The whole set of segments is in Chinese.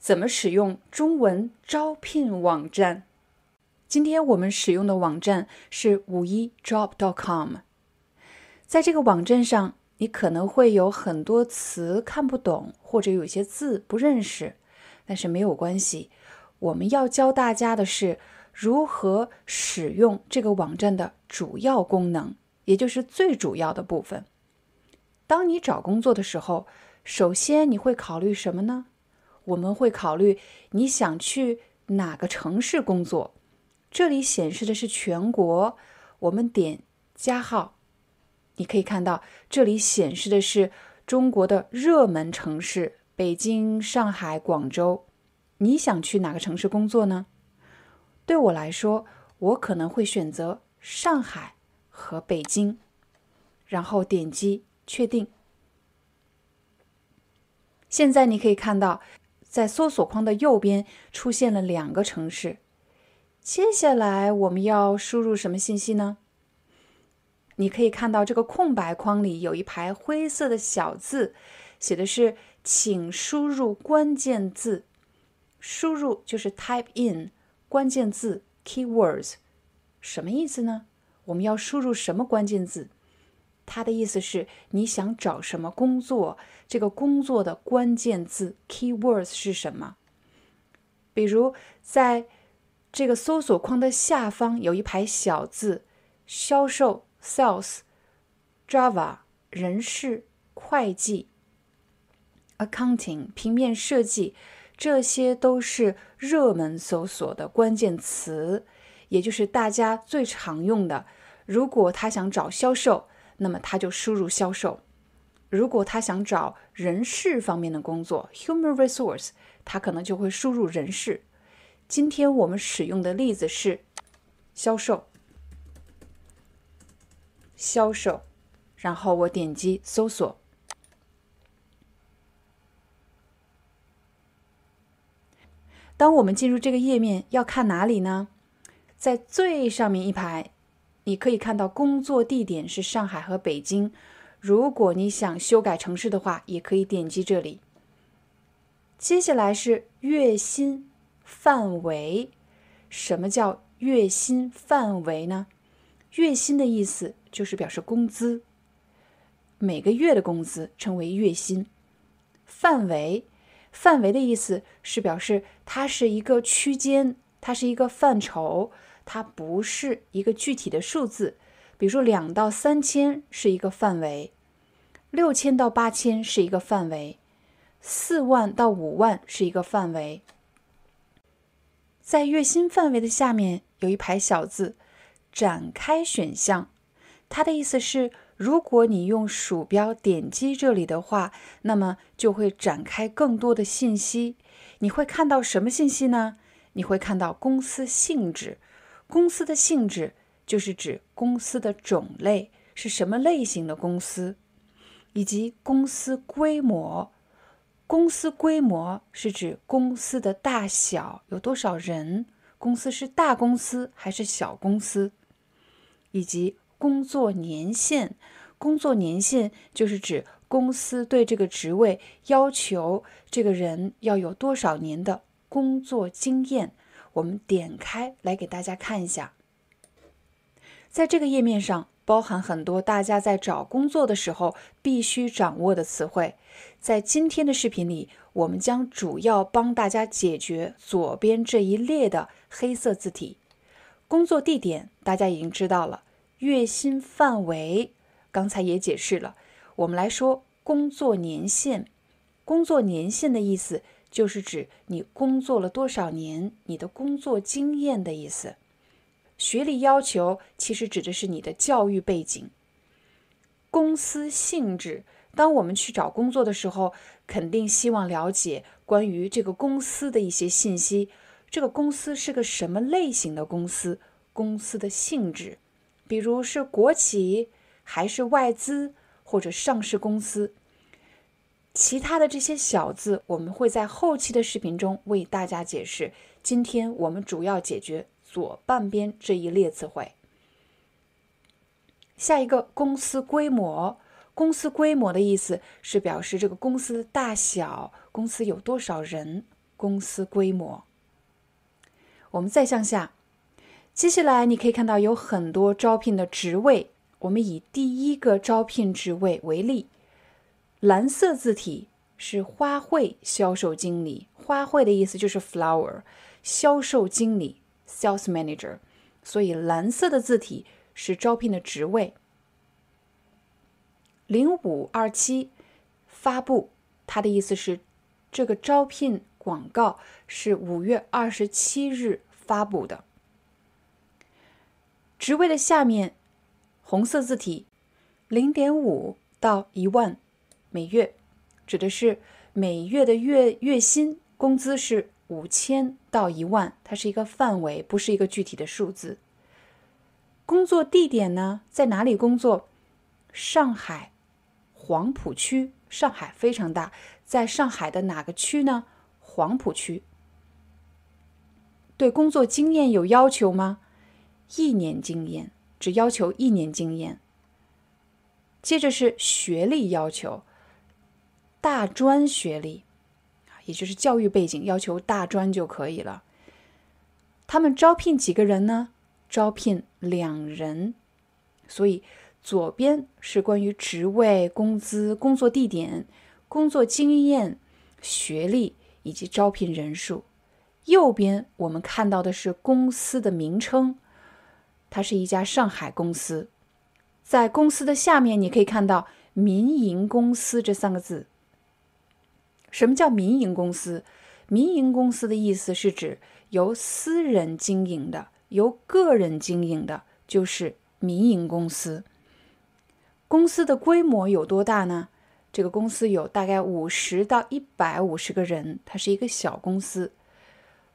怎么使用中文招聘网站？今天我们使用的网站是五一 job.com。在这个网站上，你可能会有很多词看不懂，或者有些字不认识，但是没有关系。我们要教大家的是如何使用这个网站的主要功能，也就是最主要的部分。当你找工作的时候，首先你会考虑什么呢？我们会考虑你想去哪个城市工作。这里显示的是全国，我们点加号，你可以看到这里显示的是中国的热门城市：北京、上海、广州。你想去哪个城市工作呢？对我来说，我可能会选择上海和北京，然后点击确定。现在你可以看到。在搜索框的右边出现了两个城市。接下来我们要输入什么信息呢？你可以看到这个空白框里有一排灰色的小字，写的是“请输入关键字”。输入就是 type in 关键字 keywords，什么意思呢？我们要输入什么关键字？他的意思是你想找什么工作？这个工作的关键字 keywords 是什么？比如在这个搜索框的下方有一排小字：销售 sales，Java 人事会计，accounting 平面设计，这些都是热门搜索的关键词，也就是大家最常用的。如果他想找销售，那么他就输入销售。如果他想找人事方面的工作 （human resource），他可能就会输入人事。今天我们使用的例子是销售，销售。然后我点击搜索。当我们进入这个页面，要看哪里呢？在最上面一排。你可以看到工作地点是上海和北京。如果你想修改城市的话，也可以点击这里。接下来是月薪范围。什么叫月薪范围呢？月薪的意思就是表示工资，每个月的工资称为月薪。范围，范围的意思是表示它是一个区间，它是一个范畴。它不是一个具体的数字，比如说两到三千是一个范围，六千到八千是一个范围，四万到五万是一个范围。在月薪范围的下面有一排小字“展开”选项，它的意思是，如果你用鼠标点击这里的话，那么就会展开更多的信息。你会看到什么信息呢？你会看到公司性质。公司的性质就是指公司的种类是什么类型的公司，以及公司规模。公司规模是指公司的大小，有多少人，公司是大公司还是小公司，以及工作年限。工作年限就是指公司对这个职位要求这个人要有多少年的工作经验。我们点开来给大家看一下，在这个页面上包含很多大家在找工作的时候必须掌握的词汇。在今天的视频里，我们将主要帮大家解决左边这一列的黑色字体。工作地点大家已经知道了，月薪范围刚才也解释了。我们来说工作年限，工作年限的意思。就是指你工作了多少年，你的工作经验的意思。学历要求其实指的是你的教育背景。公司性质，当我们去找工作的时候，肯定希望了解关于这个公司的一些信息。这个公司是个什么类型的公司？公司的性质，比如是国企还是外资或者上市公司。其他的这些小字，我们会在后期的视频中为大家解释。今天我们主要解决左半边这一列词汇。下一个，公司规模。公司规模的意思是表示这个公司大小，公司有多少人。公司规模。我们再向下，接下来你可以看到有很多招聘的职位。我们以第一个招聘职位为例，蓝色字体是花卉销售经理。花卉的意思就是 flower，销售经理 sales manager。所以蓝色的字体是招聘的职位。零五二七发布，它的意思是这个招聘。广告是五月二十七日发布的。职位的下面，红色字体，零点五到一万每月，指的是每月的月月薪工资是五千到一万，它是一个范围，不是一个具体的数字。工作地点呢，在哪里工作？上海黄浦区，上海非常大，在上海的哪个区呢？黄浦区对工作经验有要求吗？一年经验，只要求一年经验。接着是学历要求，大专学历也就是教育背景要求大专就可以了。他们招聘几个人呢？招聘两人。所以左边是关于职位、工资、工作地点、工作经验、学历。以及招聘人数，右边我们看到的是公司的名称，它是一家上海公司。在公司的下面，你可以看到“民营公司”这三个字。什么叫民营公司？民营公司的意思是指由私人经营的，由个人经营的，就是民营公司。公司的规模有多大呢？这个公司有大概五十到一百五十个人，它是一个小公司，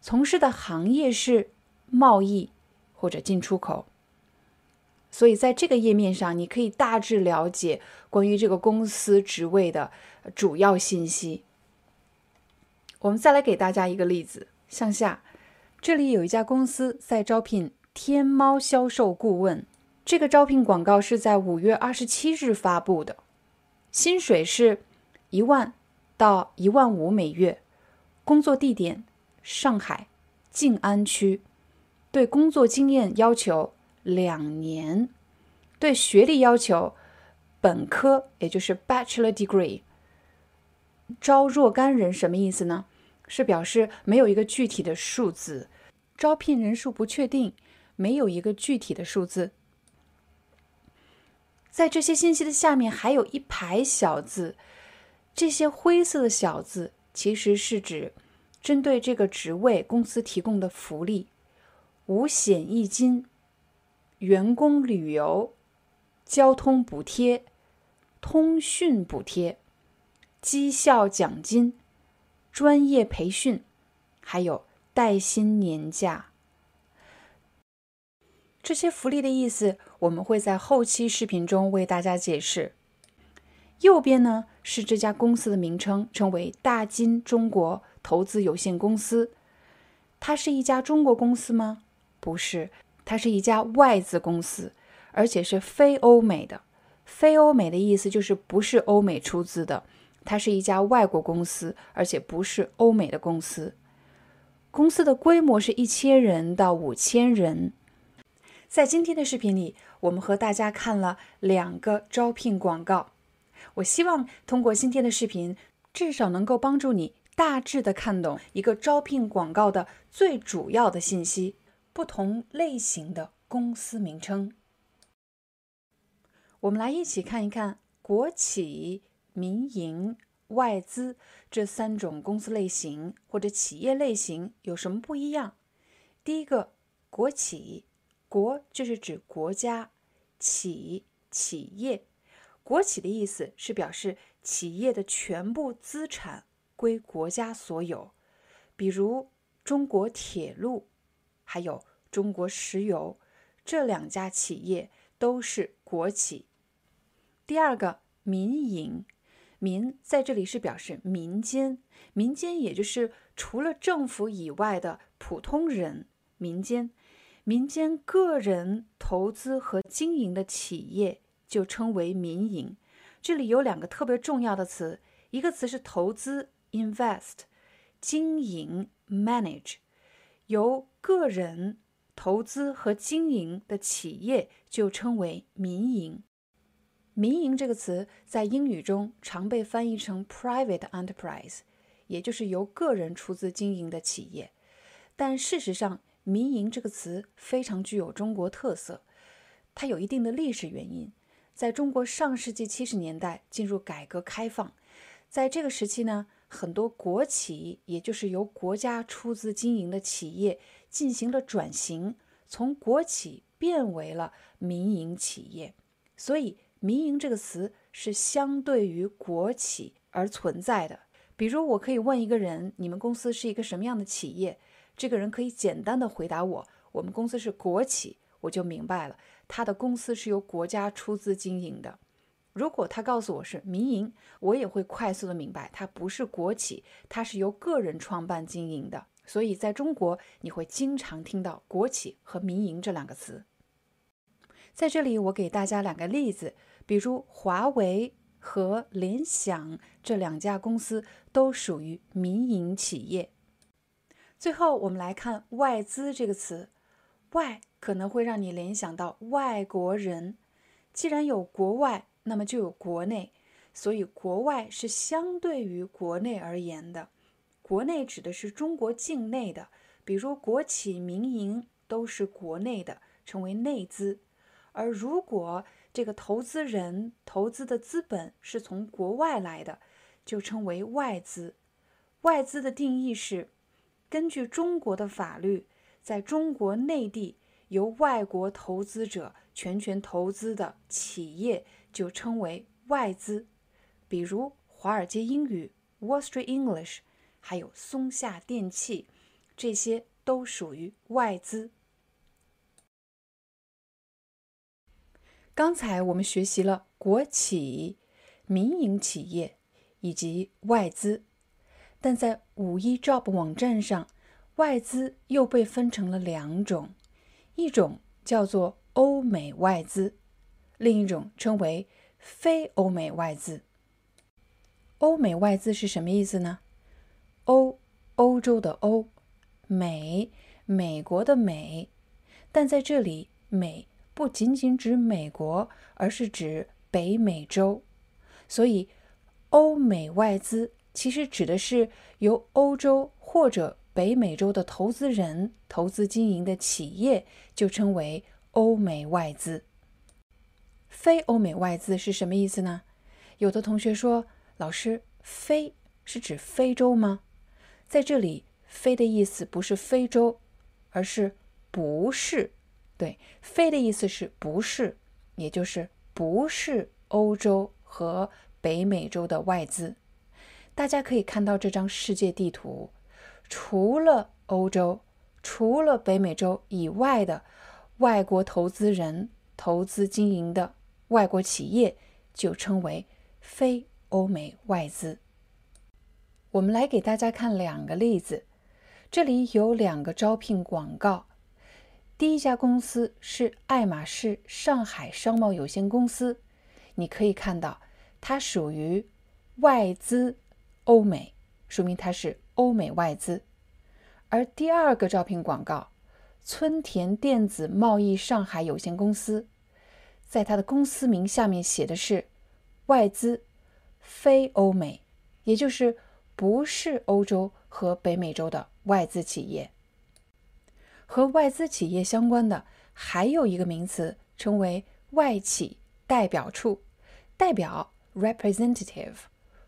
从事的行业是贸易或者进出口。所以在这个页面上，你可以大致了解关于这个公司职位的主要信息。我们再来给大家一个例子，向下，这里有一家公司在招聘天猫销售顾问，这个招聘广告是在五月二十七日发布的。薪水是一万到一万五每月，工作地点上海静安区，对工作经验要求两年，对学历要求本科，也就是 bachelor degree。招若干人什么意思呢？是表示没有一个具体的数字，招聘人数不确定，没有一个具体的数字。在这些信息的下面还有一排小字，这些灰色的小字其实是指针对这个职位公司提供的福利：五险一金、员工旅游、交通补贴、通讯补贴、绩效奖金、专业培训，还有带薪年假。这些福利的意思，我们会在后期视频中为大家解释。右边呢是这家公司的名称，称为大金中国投资有限公司。它是一家中国公司吗？不是，它是一家外资公司，而且是非欧美的。非欧美的意思就是不是欧美出资的，它是一家外国公司，而且不是欧美的公司。公司的规模是一千人到五千人。在今天的视频里，我们和大家看了两个招聘广告。我希望通过今天的视频，至少能够帮助你大致的看懂一个招聘广告的最主要的信息。不同类型的公司名称，我们来一起看一看国企、民营、外资这三种公司类型或者企业类型有什么不一样。第一个，国企。国就是指国家，企企业，国企的意思是表示企业的全部资产归国家所有，比如中国铁路，还有中国石油，这两家企业都是国企。第二个，民营，民在这里是表示民间，民间也就是除了政府以外的普通人，民间，民间个人投资和经营的企业就称为民营。这里有两个特别重要的词，一个词是投资 （invest），经营 （manage），由个人投资和经营的企业就称为民营。民营这个词在英语中常被翻译成 private enterprise，也就是由个人出资经营的企业。但事实上，民营这个词非常具有中国特色，它有一定的历史原因。在中国上世纪七十年代进入改革开放，在这个时期呢，很多国企，也就是由国家出资经营的企业，进行了转型，从国企变为了民营企业，所以。民营这个词是相对于国企而存在的。比如，我可以问一个人：“你们公司是一个什么样的企业？”这个人可以简单的回答我：“我们公司是国企。”我就明白了，他的公司是由国家出资经营的。如果他告诉我是民营，我也会快速的明白，它不是国企，它是由个人创办经营的。所以，在中国，你会经常听到国企和民营这两个词。在这里，我给大家两个例子。比如华为和联想这两家公司都属于民营企业。最后，我们来看“外资”这个词，“外”可能会让你联想到外国人。既然有国外，那么就有国内，所以国外是相对于国内而言的。国内指的是中国境内的，比如国企、民营都是国内的，称为内资。而如果这个投资人投资的资本是从国外来的，就称为外资。外资的定义是，根据中国的法律，在中国内地由外国投资者全权投资的企业就称为外资。比如华尔街英语 （Wall Street English），还有松下电器，这些都属于外资。刚才我们学习了国企、民营企业以及外资，但在五一 Job 网站上，外资又被分成了两种，一种叫做欧美外资，另一种称为非欧美外资。欧美外资是什么意思呢？欧，欧洲的欧；美，美国的美。但在这里，美。不仅仅指美国，而是指北美洲，所以欧美外资其实指的是由欧洲或者北美洲的投资人投资经营的企业，就称为欧美外资。非欧美外资是什么意思呢？有的同学说：“老师，非是指非洲吗？”在这里，“非”的意思不是非洲，而是不是。对，非的意思是不是，也就是不是欧洲和北美洲的外资。大家可以看到这张世界地图，除了欧洲、除了北美洲以外的外国投资人投资经营的外国企业，就称为非欧美外资。我们来给大家看两个例子，这里有两个招聘广告。第一家公司是爱马仕上海商贸有限公司，你可以看到它属于外资欧美，说明它是欧美外资。而第二个招聘广告，村田电子贸易上海有限公司，在它的公司名下面写的是外资非欧美，也就是不是欧洲和北美洲的外资企业。和外资企业相关的还有一个名词，称为外企代表处。代表 representative，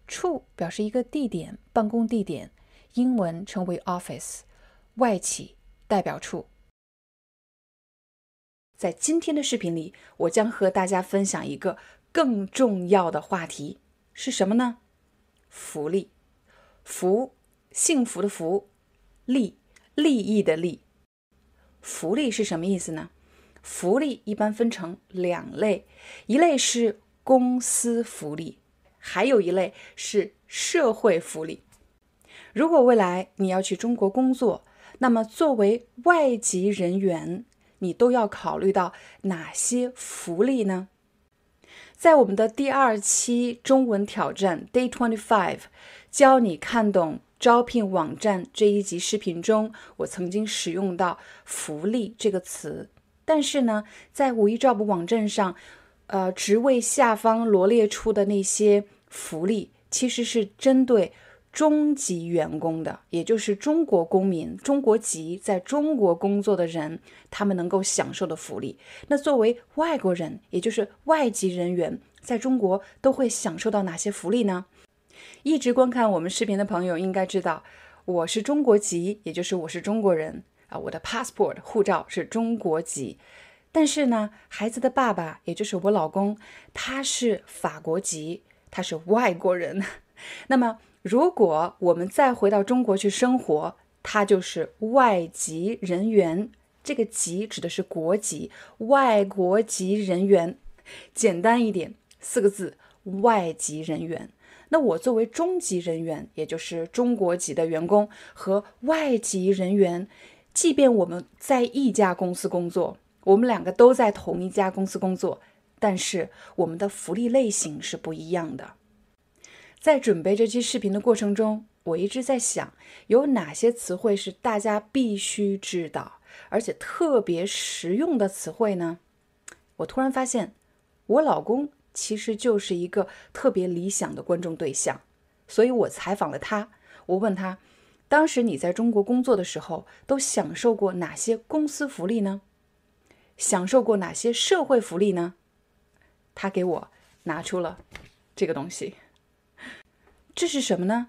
处表示一个地点、办公地点，英文称为 office。外企代表处。在今天的视频里，我将和大家分享一个更重要的话题，是什么呢？福利。福，幸福的福，利，利益的利。福利是什么意思呢？福利一般分成两类，一类是公司福利，还有一类是社会福利。如果未来你要去中国工作，那么作为外籍人员，你都要考虑到哪些福利呢？在我们的第二期中文挑战 Day Twenty Five，教你看懂招聘网站这一集视频中，我曾经使用到“福利”这个词。但是呢，在五一 Job 网站上，呃，职位下方罗列出的那些福利，其实是针对中级员工的，也就是中国公民、中国籍在中国工作的人，他们能够享受的福利。那作为外国人，也就是外籍人员，在中国都会享受到哪些福利呢？一直观看我们视频的朋友应该知道，我是中国籍，也就是我是中国人。啊，我的 passport 护照是中国籍，但是呢，孩子的爸爸，也就是我老公，他是法国籍，他是外国人。那么，如果我们再回到中国去生活，他就是外籍人员。这个“籍”指的是国籍，外国籍人员。简单一点，四个字：外籍人员。那我作为中级人员，也就是中国籍的员工和外籍人员。即便我们在一家公司工作，我们两个都在同一家公司工作，但是我们的福利类型是不一样的。在准备这期视频的过程中，我一直在想，有哪些词汇是大家必须知道，而且特别实用的词汇呢？我突然发现，我老公其实就是一个特别理想的观众对象，所以我采访了他，我问他。当时你在中国工作的时候，都享受过哪些公司福利呢？享受过哪些社会福利呢？他给我拿出了这个东西，这是什么呢？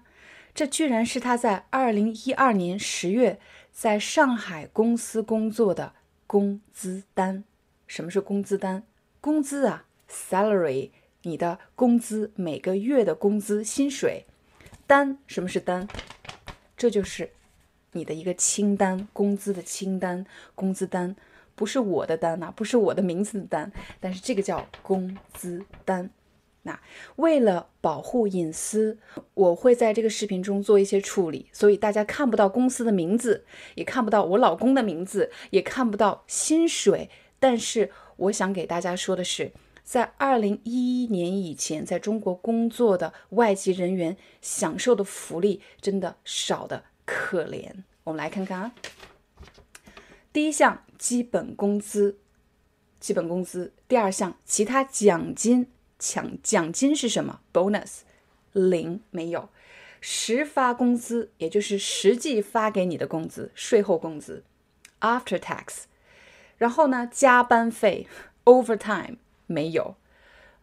这居然是他在二零一二年十月在上海公司工作的工资单。什么是工资单？工资啊，salary，你的工资，每个月的工资薪水。单，什么是单？这就是你的一个清单，工资的清单，工资单不是我的单呐，不是我的名字的单，但是这个叫工资单。那为了保护隐私，我会在这个视频中做一些处理，所以大家看不到公司的名字，也看不到我老公的名字，也看不到薪水。但是我想给大家说的是，在二零一一年以前，在中国工作的外籍人员享受的福利真的少的可怜。我们来看看啊，第一项基本工资，基本工资；第二项其他奖金，奖奖金是什么？bonus，零没有。实发工资，也就是实际发给你的工资，税后工资，after tax。然后呢，加班费，overtime。没有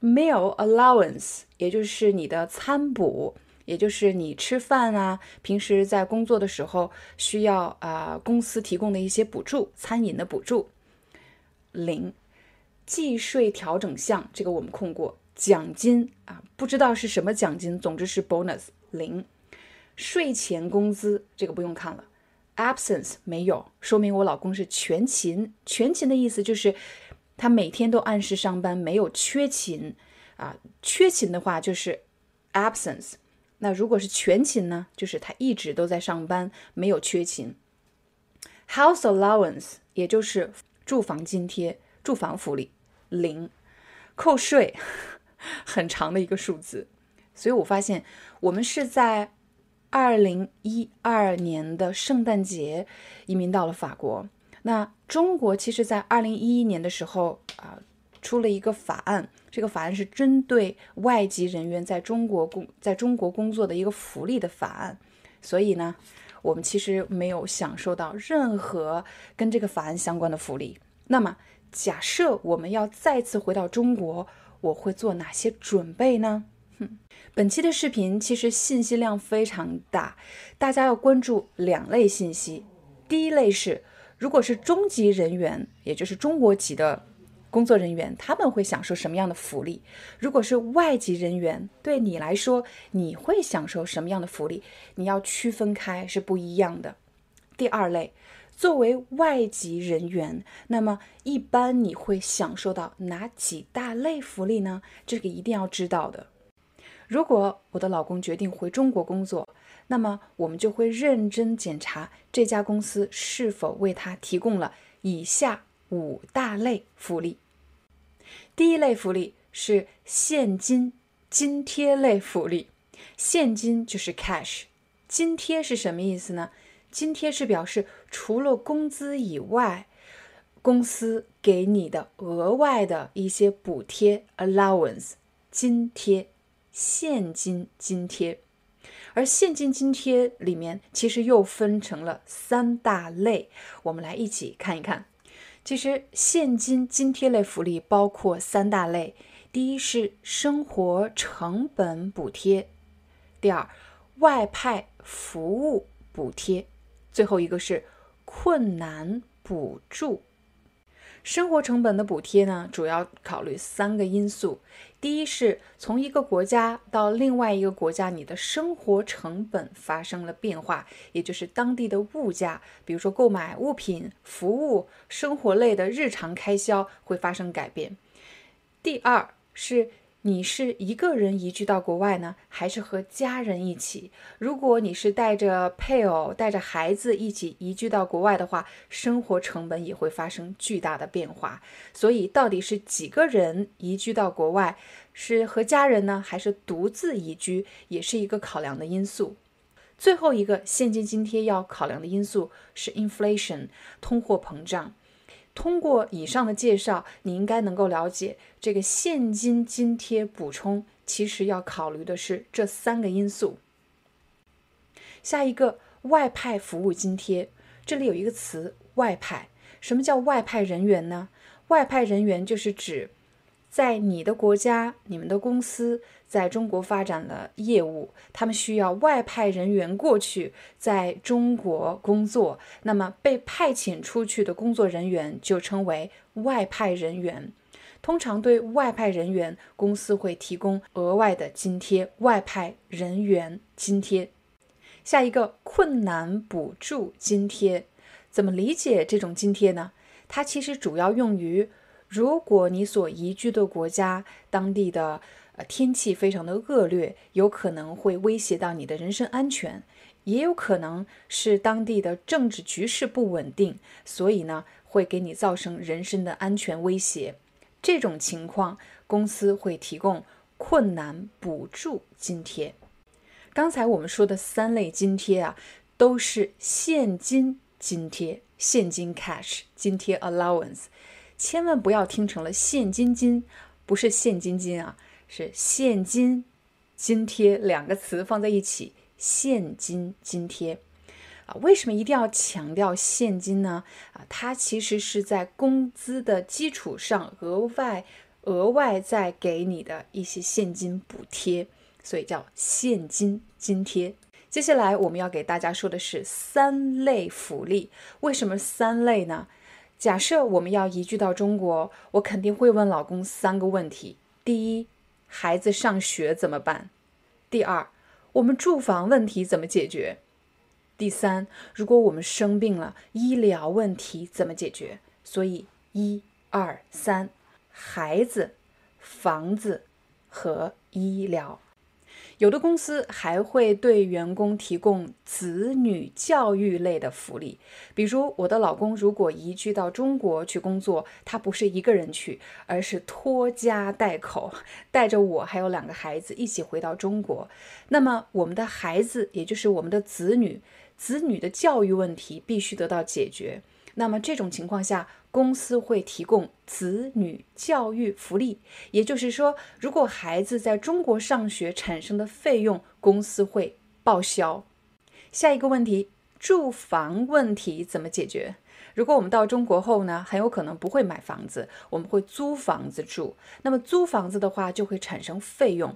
，meal allowance，也就是你的餐补，也就是你吃饭啊，平时在工作的时候需要啊公司提供的一些补助，餐饮的补助。零，计税调整项，这个我们控过。奖金啊，不知道是什么奖金，总之是 bonus。零，税前工资，这个不用看了。absence 没有，说明我老公是全勤。全勤的意思就是。他每天都按时上班，没有缺勤啊。缺勤的话就是 absence。那如果是全勤呢？就是他一直都在上班，没有缺勤。House allowance 也就是住房津贴、住房福利零，扣税很长的一个数字。所以我发现我们是在二零一二年的圣诞节移民到了法国。那中国其实，在二零一一年的时候啊，出了一个法案。这个法案是针对外籍人员在中国工在中国工作的一个福利的法案。所以呢，我们其实没有享受到任何跟这个法案相关的福利。那么，假设我们要再次回到中国，我会做哪些准备呢？哼，本期的视频其实信息量非常大，大家要关注两类信息。第一类是。如果是中级人员，也就是中国籍的工作人员他们会享受什么样的福利？如果是外籍人员，对你来说你会享受什么样的福利？你要区分开是不一样的。第二类，作为外籍人员，那么一般你会享受到哪几大类福利呢？这个一定要知道的。如果我的老公决定回中国工作，那么我们就会认真检查这家公司是否为他提供了以下五大类福利。第一类福利是现金津贴类福利，现金就是 cash，津贴是什么意思呢？津贴是表示除了工资以外，公司给你的额外的一些补贴 allowance，津贴。现金津贴，而现金津贴里面其实又分成了三大类，我们来一起看一看。其实现金津贴类福利包括三大类：第一是生活成本补贴，第二外派服务补贴，最后一个是困难补助。生活成本的补贴呢，主要考虑三个因素。第一是从一个国家到另外一个国家，你的生活成本发生了变化，也就是当地的物价，比如说购买物品、服务、生活类的日常开销会发生改变。第二是。你是一个人移居到国外呢，还是和家人一起？如果你是带着配偶、带着孩子一起移居到国外的话，生活成本也会发生巨大的变化。所以，到底是几个人移居到国外，是和家人呢，还是独自移居，也是一个考量的因素。最后一个现金津贴要考量的因素是 inflation，通货膨胀。通过以上的介绍，你应该能够了解，这个现金津贴补充其实要考虑的是这三个因素。下一个外派服务津贴，这里有一个词“外派”，什么叫外派人员呢？外派人员就是指。在你的国家，你们的公司在中国发展了业务，他们需要外派人员过去在中国工作。那么被派遣出去的工作人员就称为外派人员。通常对外派人员，公司会提供额外的津贴——外派人员津贴。下一个困难补助津贴，怎么理解这种津贴呢？它其实主要用于。如果你所移居的国家当地的呃天气非常的恶劣，有可能会威胁到你的人身安全，也有可能是当地的政治局势不稳定，所以呢会给你造成人身的安全威胁。这种情况，公司会提供困难补助津贴。刚才我们说的三类津贴啊，都是现金津贴，现金 cash 津贴 allowance。千万不要听成了现金金，不是现金金啊，是现金津贴两个词放在一起，现金津贴啊。为什么一定要强调现金呢？啊，它其实是在工资的基础上额外额外再给你的一些现金补贴，所以叫现金津贴。接下来我们要给大家说的是三类福利，为什么三类呢？假设我们要移居到中国，我肯定会问老公三个问题：第一，孩子上学怎么办？第二，我们住房问题怎么解决？第三，如果我们生病了，医疗问题怎么解决？所以，一、二、三，孩子、房子和医疗。有的公司还会对员工提供子女教育类的福利，比如我的老公如果移居到中国去工作，他不是一个人去，而是拖家带口，带着我还有两个孩子一起回到中国。那么我们的孩子，也就是我们的子女，子女的教育问题必须得到解决。那么这种情况下，公司会提供子女教育福利，也就是说，如果孩子在中国上学产生的费用，公司会报销。下一个问题，住房问题怎么解决？如果我们到中国后呢，很有可能不会买房子，我们会租房子住。那么租房子的话，就会产生费用。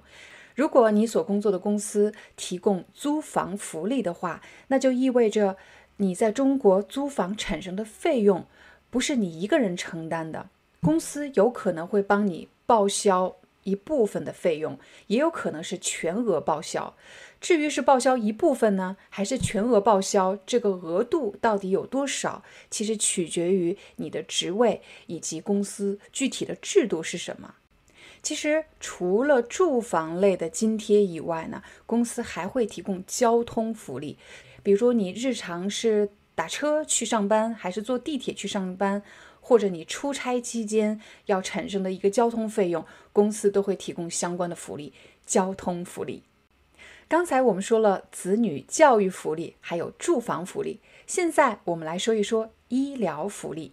如果你所工作的公司提供租房福利的话，那就意味着。你在中国租房产生的费用，不是你一个人承担的，公司有可能会帮你报销一部分的费用，也有可能是全额报销。至于是报销一部分呢，还是全额报销，这个额度到底有多少，其实取决于你的职位以及公司具体的制度是什么。其实除了住房类的津贴以外呢，公司还会提供交通福利，比如你日常是打车去上班，还是坐地铁去上班，或者你出差期间要产生的一个交通费用，公司都会提供相关的福利，交通福利。刚才我们说了子女教育福利，还有住房福利。现在我们来说一说医疗福利。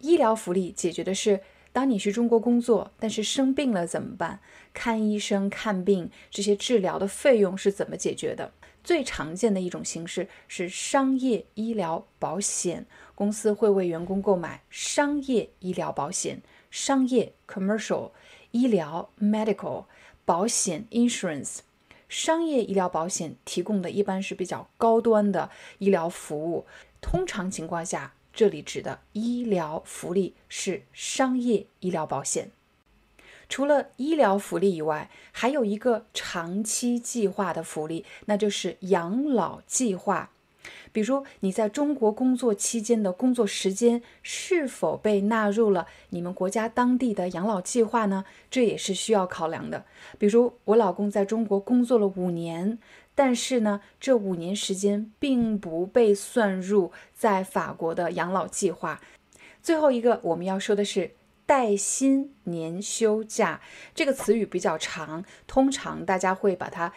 医疗福利解决的是，当你去中国工作，但是生病了怎么办？看医生、看病这些治疗的费用是怎么解决的？最常见的一种形式是商业医疗保险，公司会为员工购买商业医疗保险。商业 （commercial） 医疗 （medical） 保险 （insurance）。商业医疗保险提供的一般是比较高端的医疗服务，通常情况下，这里指的医疗福利是商业医疗保险。除了医疗福利以外，还有一个长期计划的福利，那就是养老计划。比如你在中国工作期间的工作时间是否被纳入了你们国家当地的养老计划呢？这也是需要考量的。比如我老公在中国工作了五年，但是呢，这五年时间并不被算入在法国的养老计划。最后一个我们要说的是带薪年休假，这个词语比较长，通常大家会把它。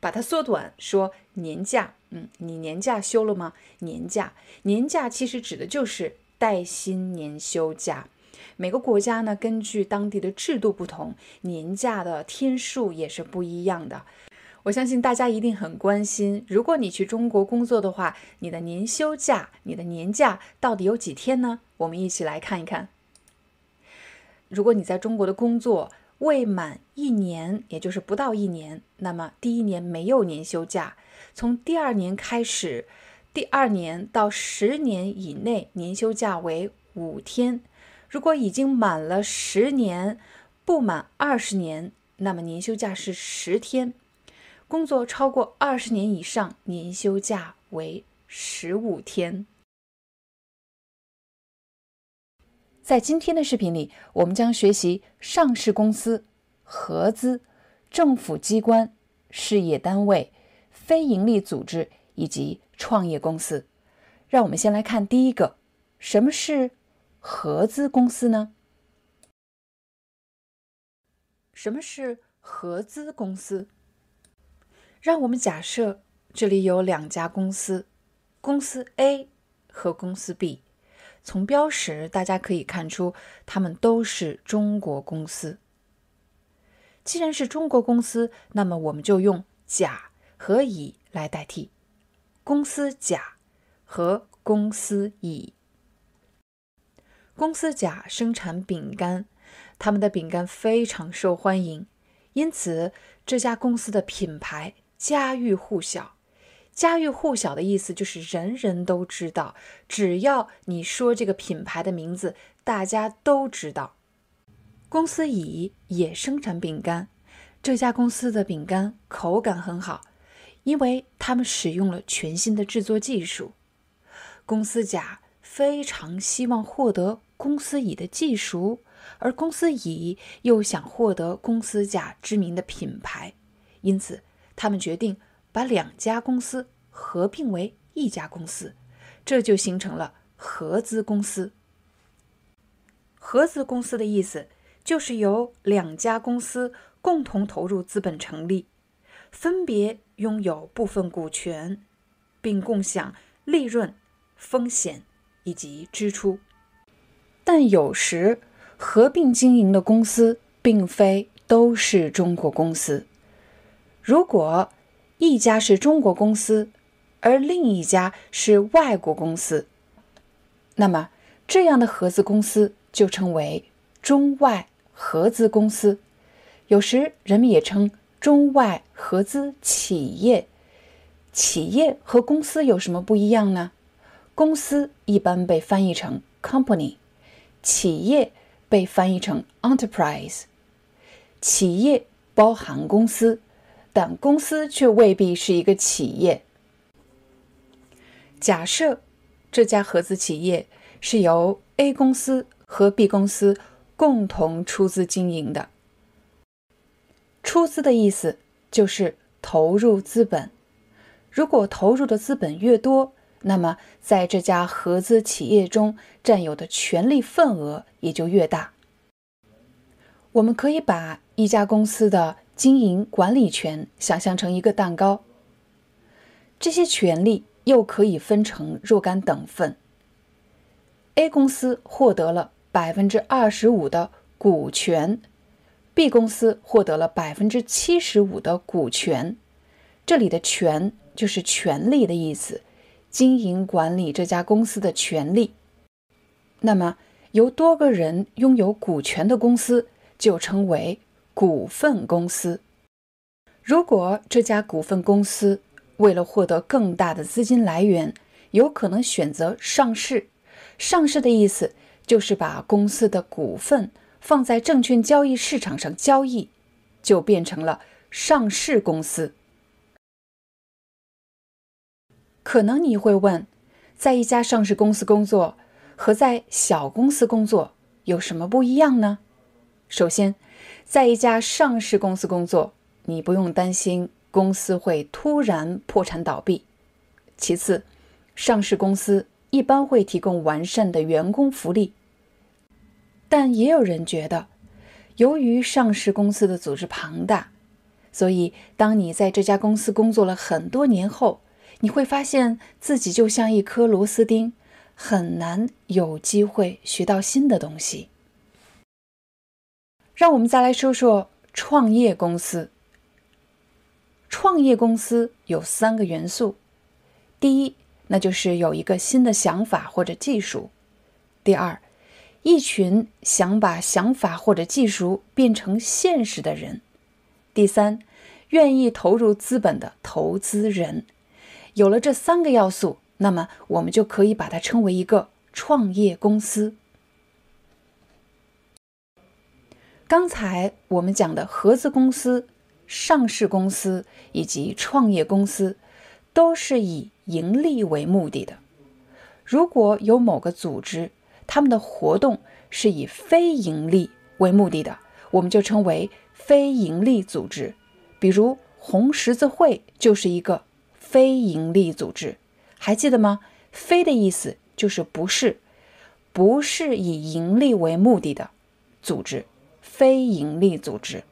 把它缩短，说年假。嗯，你年假休了吗？年假，年假其实指的就是带薪年休假。每个国家呢，根据当地的制度不同，年假的天数也是不一样的。我相信大家一定很关心，如果你去中国工作的话，你的年休假、你的年假到底有几天呢？我们一起来看一看。如果你在中国的工作，未满一年，也就是不到一年，那么第一年没有年休假。从第二年开始，第二年到十年以内，年休假为五天。如果已经满了十年，不满二十年，那么年休假是十天。工作超过二十年以上，年休假为十五天。在今天的视频里，我们将学习上市公司、合资、政府机关、事业单位、非营利组织以及创业公司。让我们先来看第一个，什么是合资公司呢？什么是合资公司？让我们假设这里有两家公司，公司 A 和公司 B。从标识，大家可以看出，他们都是中国公司。既然是中国公司，那么我们就用甲和乙来代替，公司甲和公司乙。公司甲生产饼干，他们的饼干非常受欢迎，因此这家公司的品牌家喻户晓。家喻户晓的意思就是人人都知道，只要你说这个品牌的名字，大家都知道。公司乙也生产饼干，这家公司的饼干口感很好，因为他们使用了全新的制作技术。公司甲非常希望获得公司乙的技术，而公司乙又想获得公司甲知名的品牌，因此他们决定。把两家公司合并为一家公司，这就形成了合资公司。合资公司的意思就是由两家公司共同投入资本成立，分别拥有部分股权，并共享利润、风险以及支出。但有时合并经营的公司并非都是中国公司，如果。一家是中国公司，而另一家是外国公司，那么这样的合资公司就称为中外合资公司。有时人们也称中外合资企业。企业和公司有什么不一样呢？公司一般被翻译成 company，企业被翻译成 enterprise。企业包含公司，但公司却未必是一个企业。假设这家合资企业是由 A 公司和 B 公司共同出资经营的。出资的意思就是投入资本。如果投入的资本越多，那么在这家合资企业中占有的权利份额也就越大。我们可以把一家公司的经营管理权想象成一个蛋糕，这些权利又可以分成若干等份。A 公司获得了百分之二十五的股权。B 公司获得了百分之七十五的股权，这里的“权”就是权利的意思，经营管理这家公司的权利。那么，由多个人拥有股权的公司就称为股份公司。如果这家股份公司为了获得更大的资金来源，有可能选择上市。上市的意思就是把公司的股份。放在证券交易市场上交易，就变成了上市公司。可能你会问，在一家上市公司工作和在小公司工作有什么不一样呢？首先，在一家上市公司工作，你不用担心公司会突然破产倒闭。其次，上市公司一般会提供完善的员工福利。但也有人觉得，由于上市公司的组织庞大，所以当你在这家公司工作了很多年后，你会发现自己就像一颗螺丝钉，很难有机会学到新的东西。让我们再来说说创业公司。创业公司有三个元素：第一，那就是有一个新的想法或者技术；第二，一群想把想法或者技术变成现实的人。第三，愿意投入资本的投资人。有了这三个要素，那么我们就可以把它称为一个创业公司。刚才我们讲的合资公司、上市公司以及创业公司，都是以盈利为目的的。如果有某个组织，他们的活动是以非盈利为目的的，我们就称为非盈利组织。比如红十字会就是一个非盈利组织，还记得吗？“非”的意思就是不是，不是以盈利为目的的组织，非盈利组织。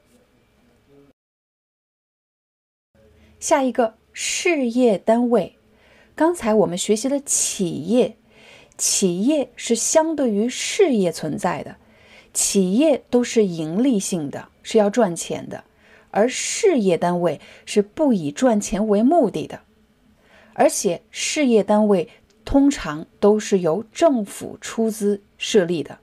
下一个事业单位，刚才我们学习了企业。企业是相对于事业存在的，企业都是盈利性的，是要赚钱的，而事业单位是不以赚钱为目的的，而且事业单位通常都是由政府出资设立的。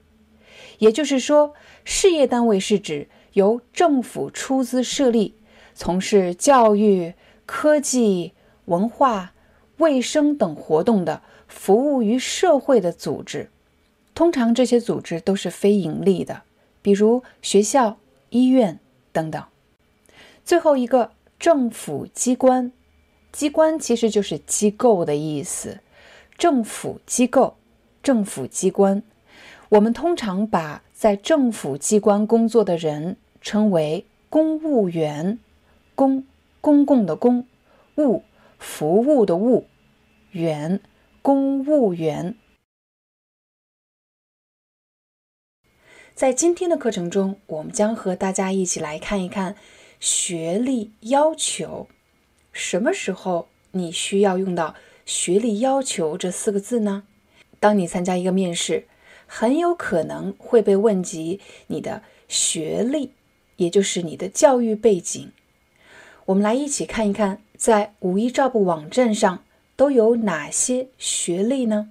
也就是说，事业单位是指由政府出资设立，从事教育、科技、文化、卫生等活动的。服务于社会的组织，通常这些组织都是非盈利的，比如学校、医院等等。最后一个政府机关，机关其实就是机构的意思。政府机构、政府机关，我们通常把在政府机关工作的人称为公务员。公，公共的公；务，服务的务；员。公务员，在今天的课程中，我们将和大家一起来看一看学历要求。什么时候你需要用到“学历要求”这四个字呢？当你参加一个面试，很有可能会被问及你的学历，也就是你的教育背景。我们来一起看一看，在五一招部网站上。都有哪些学历呢？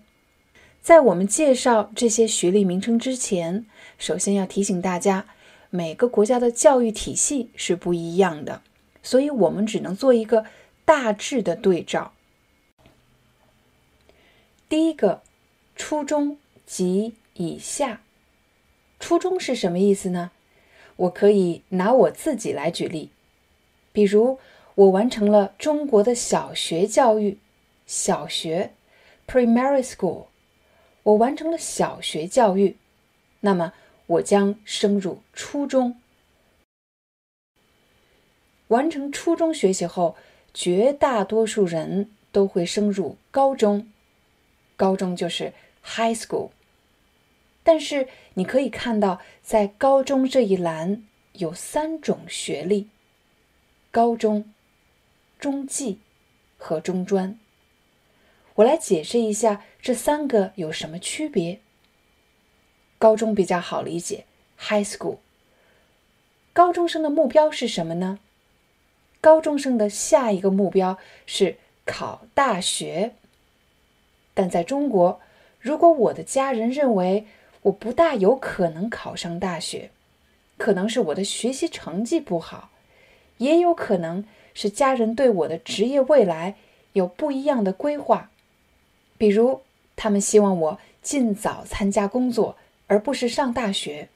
在我们介绍这些学历名称之前，首先要提醒大家，每个国家的教育体系是不一样的，所以我们只能做一个大致的对照。第一个，初中及以下，初中是什么意思呢？我可以拿我自己来举例，比如我完成了中国的小学教育，小学 （primary school），我完成了小学教育，那么我将升入初中。完成初中学习后，绝大多数人都会升入高中，高中就是 high school。但是你可以看到，在高中这一栏有三种学历：高中、中技和中专。我来解释一下这三个有什么区别。高中比较好理解，high school。高中生的目标是什么呢？高中生的下一个目标是考大学。但在中国，如果我的家人认为我不大有可能考上大学，可能是我的学习成绩不好，也有可能是家人对我的职业未来有不一样的规划，比如他们希望我尽早参加工作，而不是上大学。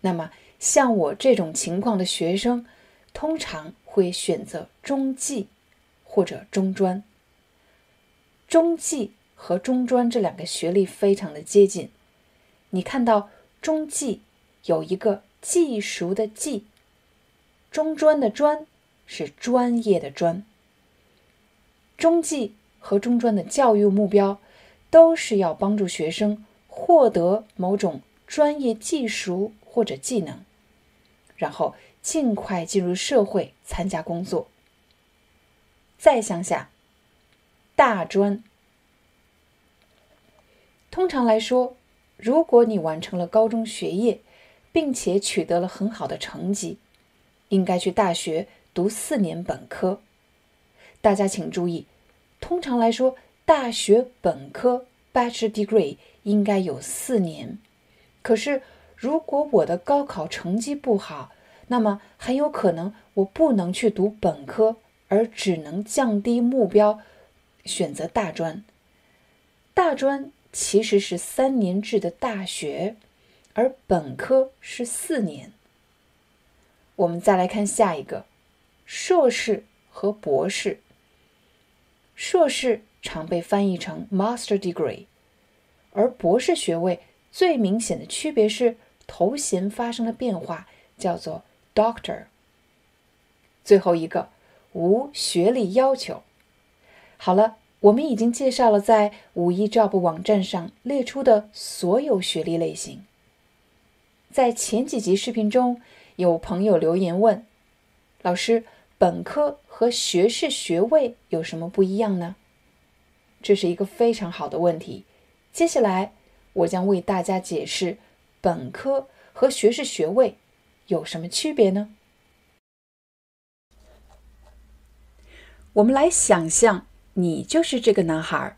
那么，像我这种情况的学生，通常。会选择中技或者中专。中技和中专这两个学历非常的接近。你看到中技有一个技术的技，中专的专是专业的专。中技和中专的教育目标都是要帮助学生获得某种专业技术或者技能，然后。尽快进入社会参加工作。再向下，大专。通常来说，如果你完成了高中学业，并且取得了很好的成绩，应该去大学读四年本科。大家请注意，通常来说，大学本科 （Bachelor Degree） 应该有四年。可是，如果我的高考成绩不好，那么很有可能我不能去读本科，而只能降低目标，选择大专。大专其实是三年制的大学，而本科是四年。我们再来看下一个，硕士和博士。硕士常被翻译成 master degree，而博士学位最明显的区别是头衔发生了变化，叫做。Doctor，最后一个无学历要求。好了，我们已经介绍了在五一 Job 网站上列出的所有学历类型。在前几集视频中，有朋友留言问：“老师，本科和学士学位有什么不一样呢？”这是一个非常好的问题。接下来，我将为大家解释本科和学士学位。有什么区别呢？我们来想象，你就是这个男孩，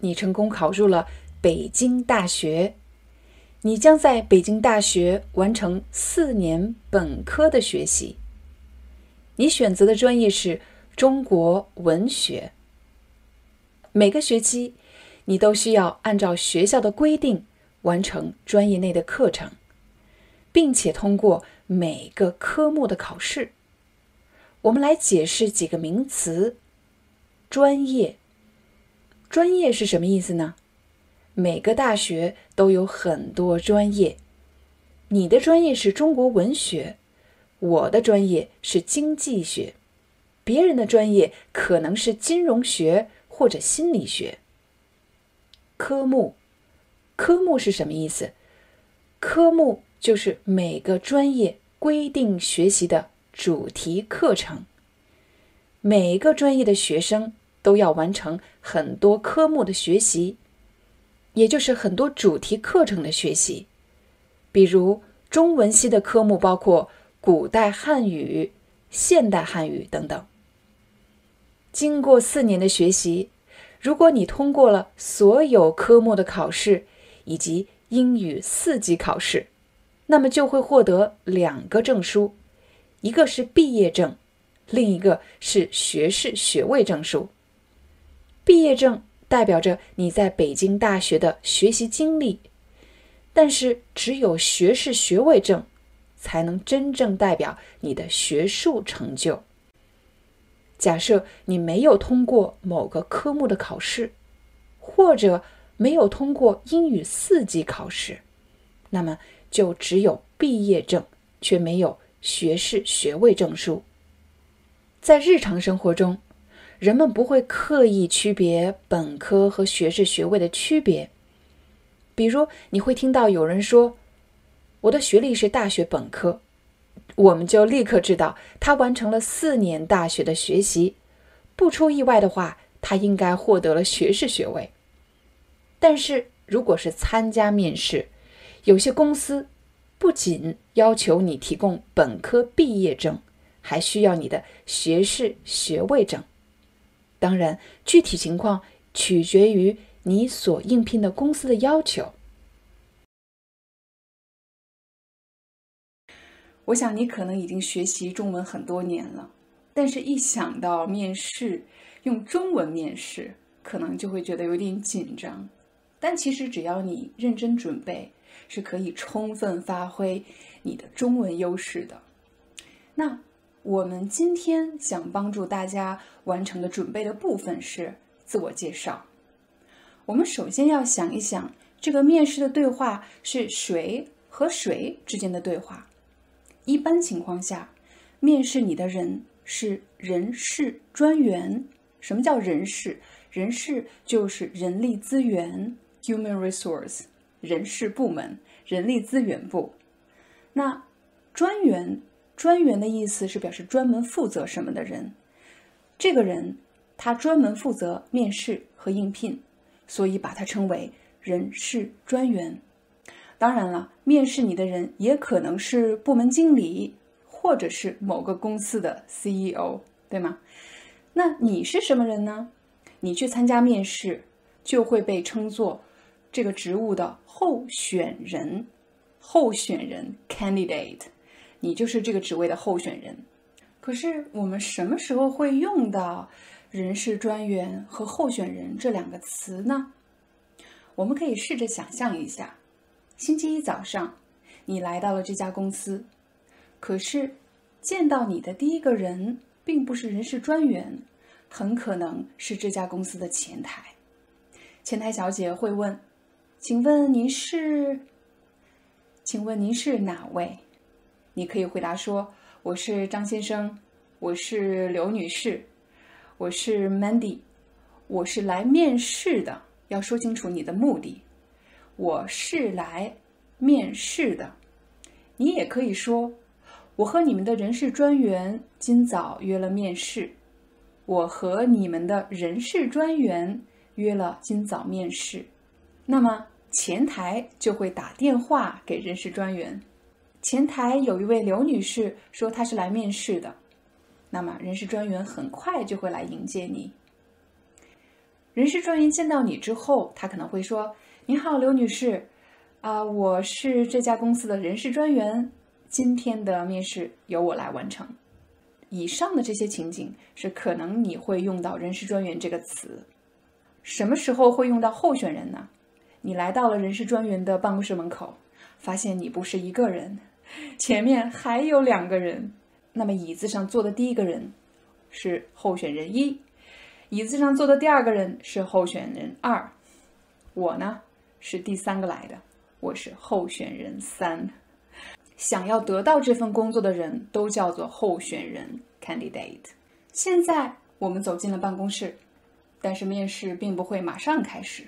你成功考入了北京大学，你将在北京大学完成四年本科的学习。你选择的专业是中国文学。每个学期，你都需要按照学校的规定完成专业内的课程。并且通过每个科目的考试，我们来解释几个名词。专业，专业是什么意思呢？每个大学都有很多专业，你的专业是中国文学，我的专业是经济学，别人的专业可能是金融学或者心理学。科目，科目是什么意思？科目。就是每个专业规定学习的主题课程，每个专业的学生都要完成很多科目的学习，也就是很多主题课程的学习。比如中文系的科目包括古代汉语、现代汉语等等。经过四年的学习，如果你通过了所有科目的考试以及英语四级考试。那么就会获得两个证书，一个是毕业证，另一个是学士学位证书。毕业证代表着你在北京大学的学习经历，但是只有学士学位证才能真正代表你的学术成就。假设你没有通过某个科目的考试，或者没有通过英语四级考试，那么就只有毕业证，却没有学士学位证书。在日常生活中，人们不会刻意区别本科和学士学位的区别。比如，你会听到有人说：“我的学历是大学本科”，我们就立刻知道他完成了四年大学的学习。不出意外的话，他应该获得了学士学位。但是，如果是参加面试，有些公司不仅要求你提供本科毕业证，还需要你的学士学位证。当然，具体情况取决于你所应聘的公司的要求。我想你可能已经学习中文很多年了，但是一想到面试用中文面试，可能就会觉得有点紧张。但其实只要你认真准备，是可以充分发挥你的中文优势的。那。我们今天想帮助大家完成的准备的部分是自我介绍。我们首先要想一想，这个面试的对话是谁和谁之间的对话。一般情况下，面试你的人是人事专员。什么叫人事？人事就是人力资源 （human resource） 人事部门，人力资源部。那专员。专员的意思是表示专门负责什么的人，这个人他专门负责面试和应聘，所以把他称为人事专员。当然了，面试你的人也可能是部门经理，或者是某个公司的 CEO，对吗？那你是什么人呢？你去参加面试，就会被称作这个职务的候选人，候选人 candidate。你就是这个职位的候选人，可是我们什么时候会用到“人事专员”和“候选人”这两个词呢？我们可以试着想象一下：星期一早上，你来到了这家公司，可是见到你的第一个人并不是人事专员，很可能是这家公司的前台。前台小姐会问：“请问您是？请问您是哪位？”你可以回答说：“我是张先生，我是刘女士，我是 Mandy，我是来面试的。要说清楚你的目的。我是来面试的。你也可以说：我和你们的人事专员今早约了面试。我和你们的人事专员约了今早面试。那么前台就会打电话给人事专员。”前台有一位刘女士说她是来面试的，那么人事专员很快就会来迎接你。人事专员见到你之后，他可能会说：“你好，刘女士，啊，我是这家公司的人事专员，今天的面试由我来完成。”以上的这些情景是可能你会用到“人事专员”这个词。什么时候会用到候选人呢？你来到了人事专员的办公室门口，发现你不是一个人。前面还有两个人，那么椅子上坐的第一个人是候选人一，椅子上坐的第二个人是候选人二，我呢是第三个来的，我是候选人三。想要得到这份工作的人都叫做候选人 （candidate）。现在我们走进了办公室，但是面试并不会马上开始，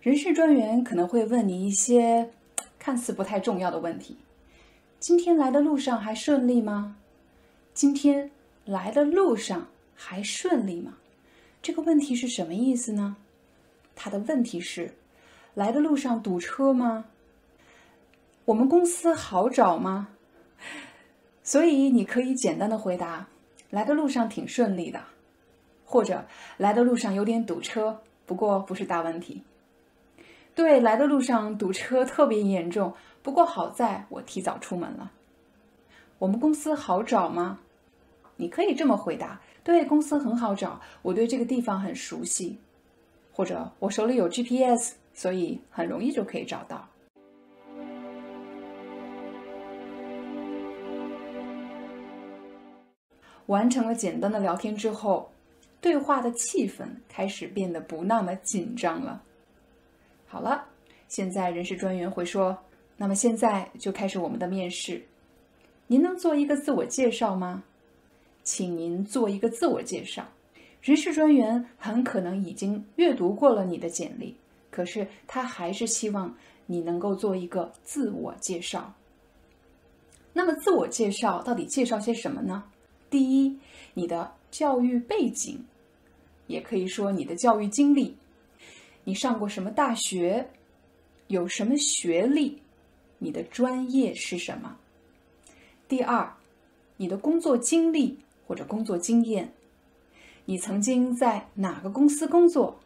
人事专员可能会问你一些看似不太重要的问题。今天来的路上还顺利吗？今天来的路上还顺利吗？这个问题是什么意思呢？他的问题是：来的路上堵车吗？我们公司好找吗？所以你可以简单的回答：来的路上挺顺利的，或者来的路上有点堵车，不过不是大问题。对，来的路上堵车特别严重。不过好在我提早出门了。我们公司好找吗？你可以这么回答对公司很好找我对这个地方很熟悉。或者我手里有 gps 所以很容易就可以找到。完成了简单的聊天之后对话的气氛开始变得不那么紧张了。好了现在人事专员会说那么现在就开始我们的面试。您能做一个自我介绍吗？请您做一个自我介绍。”人事专员很可能已经阅读过了你的简历，可是他还是希望你能够做一个自我介绍。那么，自我介绍到底介绍些什么呢？第一，你的教育背景，也可以说你的教育经历，你上过什么大学，有什么学历，你的专业是什么？第二，你的工作经历或者工作经验，你曾经在哪个公司工作？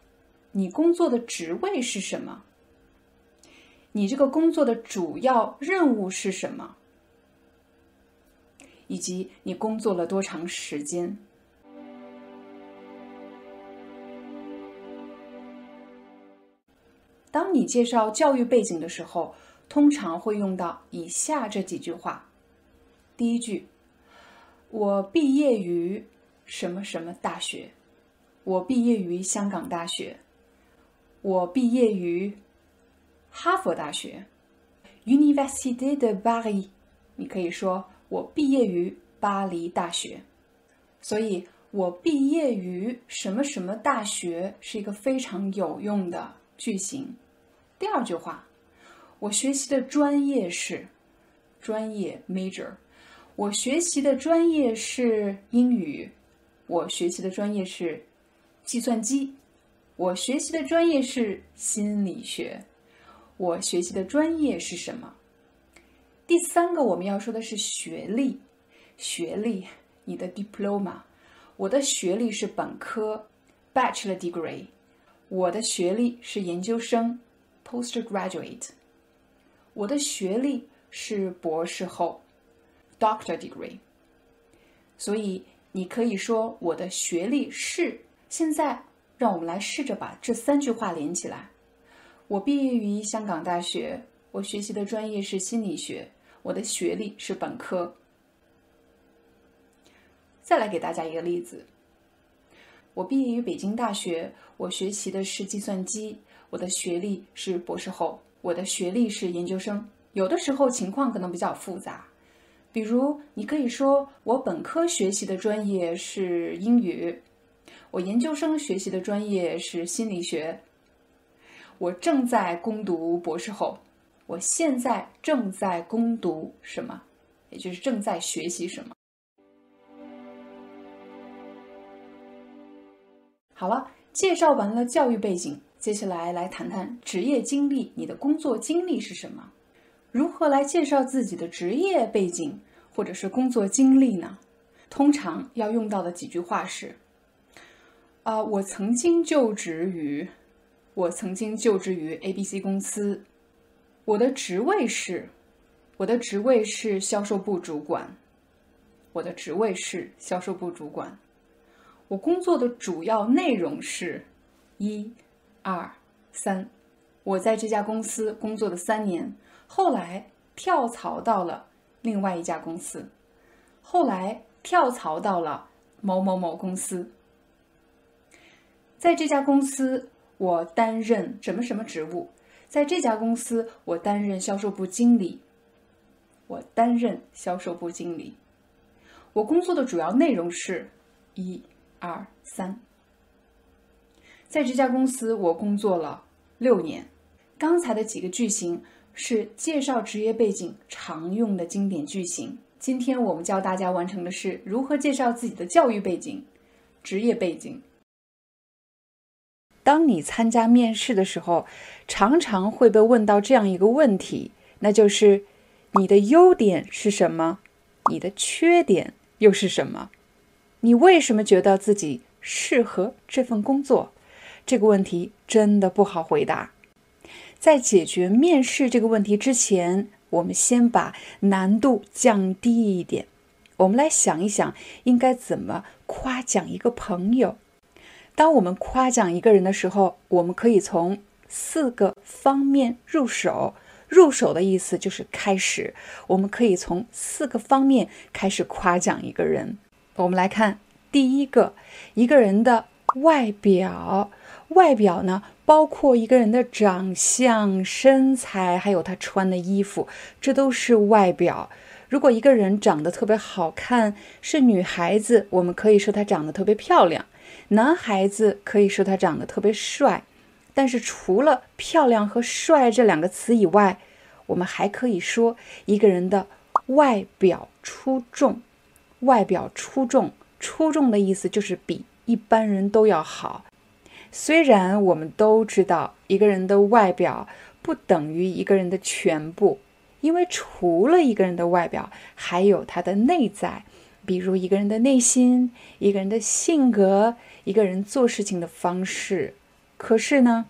你工作的职位是什么？你这个工作的主要任务是什么？以及你工作了多长时间？当你介绍教育背景的时候，通常会用到以下这几句话。第一句：我毕业于什么什么大学？我毕业于香港大学。我毕业于哈佛大学，Université de Paris。你可以说。我毕业于巴黎大学，所以我毕业于什么什么大学是一个非常有用的句型。第二句话，我学习的专业是专业 major，我学习的专业是英语，我学习的专业是计算机，我学习的专业是心理学，我学习的专业是什么？第三个我们要说的是学历，学历，你的 diploma，我的学历是本科，bachelor degree，我的学历是研究生，postgraduate，我的学历是博士后，doctor degree。所以你可以说我的学历是。现在让我们来试着把这三句话连起来。我毕业于香港大学，我学习的专业是心理学。我的学历是本科。再来给大家一个例子，我毕业于北京大学，我学习的是计算机，我的学历是博士后，我的学历是研究生。有的时候情况可能比较复杂，比如你可以说我本科学习的专业是英语，我研究生学习的专业是心理学，我正在攻读博士后。我现在正在攻读什么，也就是正在学习什么。好了，介绍完了教育背景，接下来来谈谈职业经历。你的工作经历是什么？如何来介绍自己的职业背景或者是工作经历呢？通常要用到的几句话是：啊，我曾经就职于，我曾经就职于 A、B、C 公司。我的职位是，我的职位是销售部主管。我的职位是销售部主管。我工作的主要内容是，一、二、三。我在这家公司工作了三年，后来跳槽到了另外一家公司，后来跳槽到了某某某公司。在这家公司，我担任什么什么职务？在这家公司，我担任销售部经理。我担任销售部经理。我工作的主要内容是：一、二、三。在这家公司，我工作了六年。刚才的几个句型是介绍职业背景常用的经典句型。今天我们教大家完成的是如何介绍自己的教育背景、职业背景。当你参加面试的时候，常常会被问到这样一个问题，那就是你的优点是什么？你的缺点又是什么？你为什么觉得自己适合这份工作？这个问题真的不好回答。在解决面试这个问题之前，我们先把难度降低一点。我们来想一想，应该怎么夸奖一个朋友。当我们夸奖一个人的时候，我们可以从四个方面入手。入手的意思就是开始。我们可以从四个方面开始夸奖一个人。我们来看第一个，一个人的外表。外表呢，包括一个人的长相、身材，还有他穿的衣服，这都是外表。如果一个人长得特别好看，是女孩子，我们可以说她长得特别漂亮；男孩子可以说他长得特别帅。但是除了漂亮和帅这两个词以外，我们还可以说一个人的外表出众。外表出众，出众的意思就是比一般人都要好。虽然我们都知道一个人的外表不等于一个人的全部，因为除了一个人的外表，还有他的内在，比如一个人的内心、一个人的性格、一个人做事情的方式。可是呢，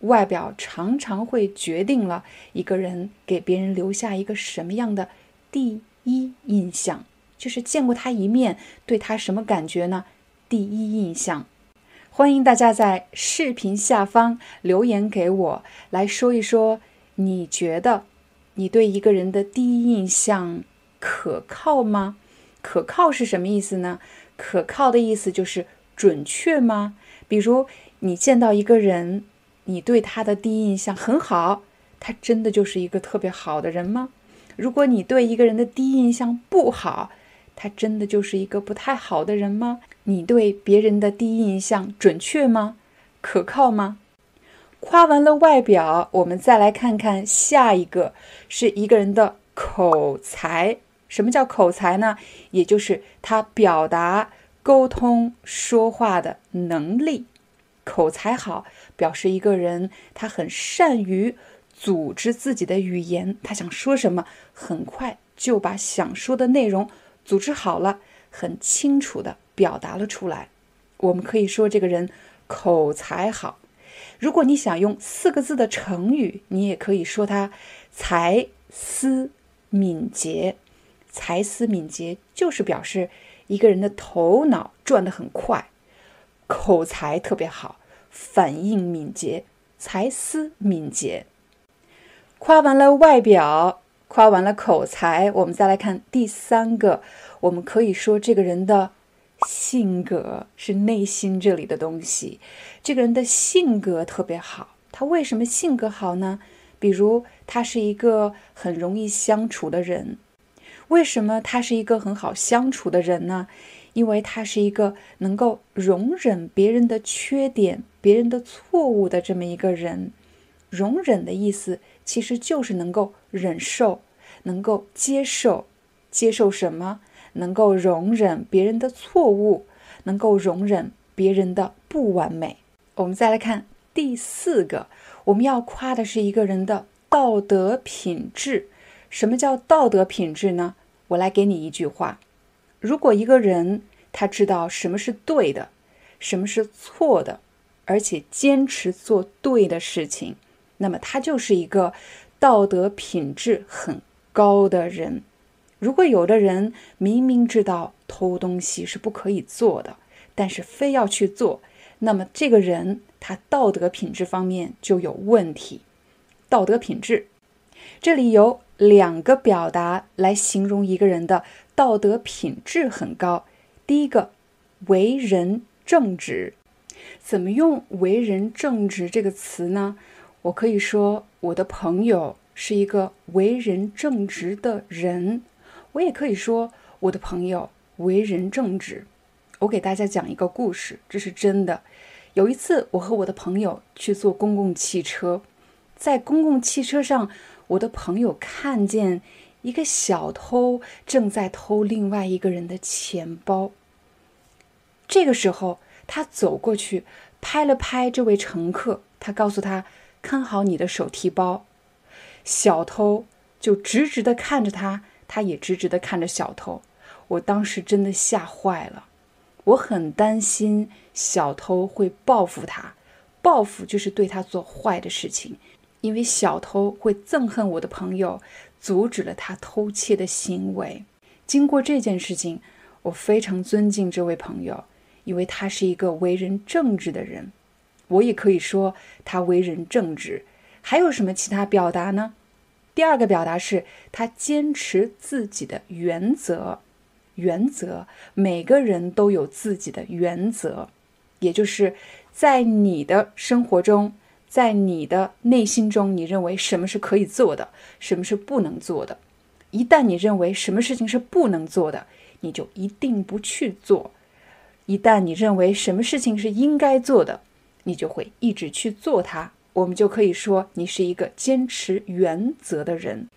外表常常会决定了一个人给别人留下一个什么样的第一印象，就是见过他一面，对他什么感觉呢？第一印象。欢迎大家在视频下方留言给我，来说一说你觉得你对一个人的第一印象可靠吗？可靠是什么意思呢？可靠的意思就是准确吗？比如。你见到一个人，你对他的第一印象很好，他真的就是一个特别好的人吗？如果你对一个人的第一印象不好，他真的就是一个不太好的人吗？你对别人的第一印象准确吗？可靠吗？夸完了外表，我们再来看看下一个，是一个人的口才。什么叫口才呢？也就是他表达、沟通、说话的能力。口才好，表示一个人他很善于组织自己的语言，他想说什么，很快就把想说的内容组织好了，很清楚的表达了出来。我们可以说这个人口才好。如果你想用四个字的成语，你也可以说他才思敏捷。才思敏捷就是表示一个人的头脑转得很快。口才特别好，反应敏捷，才思敏捷。夸完了外表，夸完了口才，我们再来看第三个。我们可以说这个人的性格是内心这里的东西。这个人的性格特别好，他为什么性格好呢？比如他是一个很容易相处的人。为什么他是一个很好相处的人呢？因为他是一个能够容忍别人的缺点、别人的错误的这么一个人。容忍的意思其实就是能够忍受、能够接受。接受什么？能够容忍别人的错误，能够容忍别人的不完美。我们再来看第四个，我们要夸的是一个人的道德品质。什么叫道德品质呢？我来给你一句话。如果一个人他知道什么是对的，什么是错的，而且坚持做对的事情，那么他就是一个道德品质很高的人。如果有的人明明知道偷东西是不可以做的，但是非要去做，那么这个人他道德品质方面就有问题。道德品质，这里有两个表达来形容一个人的。道德品质很高。第一个，为人正直。怎么用“为人正直”这个词呢？我可以说，我的朋友是一个为人正直的人。我也可以说，我的朋友为人正直。我给大家讲一个故事，这是真的。有一次，我和我的朋友去坐公共汽车，在公共汽车上，我的朋友看见。一个小偷正在偷另外一个人的钱包。这个时候，他走过去拍了拍这位乘客，他告诉他：“看好你的手提包。”小偷就直直的看着他，他也直直的看着小偷。我当时真的吓坏了，我很担心小偷会报复他，报复就是对他做坏的事情，因为小偷会憎恨我的朋友。阻止了他偷窃的行为。经过这件事情，我非常尊敬这位朋友，因为他是一个为人正直的人。我也可以说他为人正直。还有什么其他表达呢？第二个表达是他坚持自己的原则。原则，每个人都有自己的原则，也就是在你的生活中，在你的内心中，你认为什么是可以做的，什么是不能做的。一旦你认为什么事情是不能做的，你就一定不去做；一旦你认为什么事情是应该做的，你就会一直去做它。我们就可以说你是一个坚持原则的人。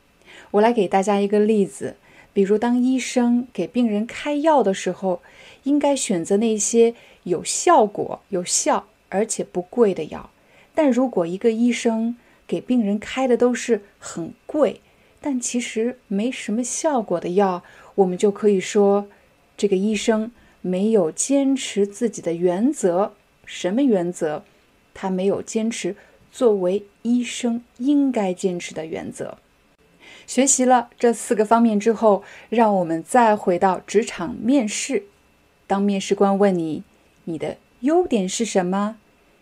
我来给大家一个例子，比如当医生给病人开药的时候，应该选择那些有效果、有效而且不贵的药。但如果一个医生给病人开的都是很贵，但其实没什么效果的药，我们就可以说这个医生没有坚持自己的原则。什么原则？他没有坚持。作为医生应该坚持的原则。学习了这四个方面之后，让我们再回到职场面试。当面试官问你你的优点是什么，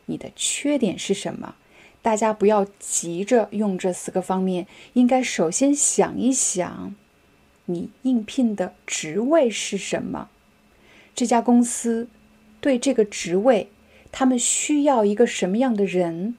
你的缺点是什么，大家不要急着用这四个方面，应该首先想一想，你应聘的职位是什么？这家公司对这个职位，他们需要一个什么样的人？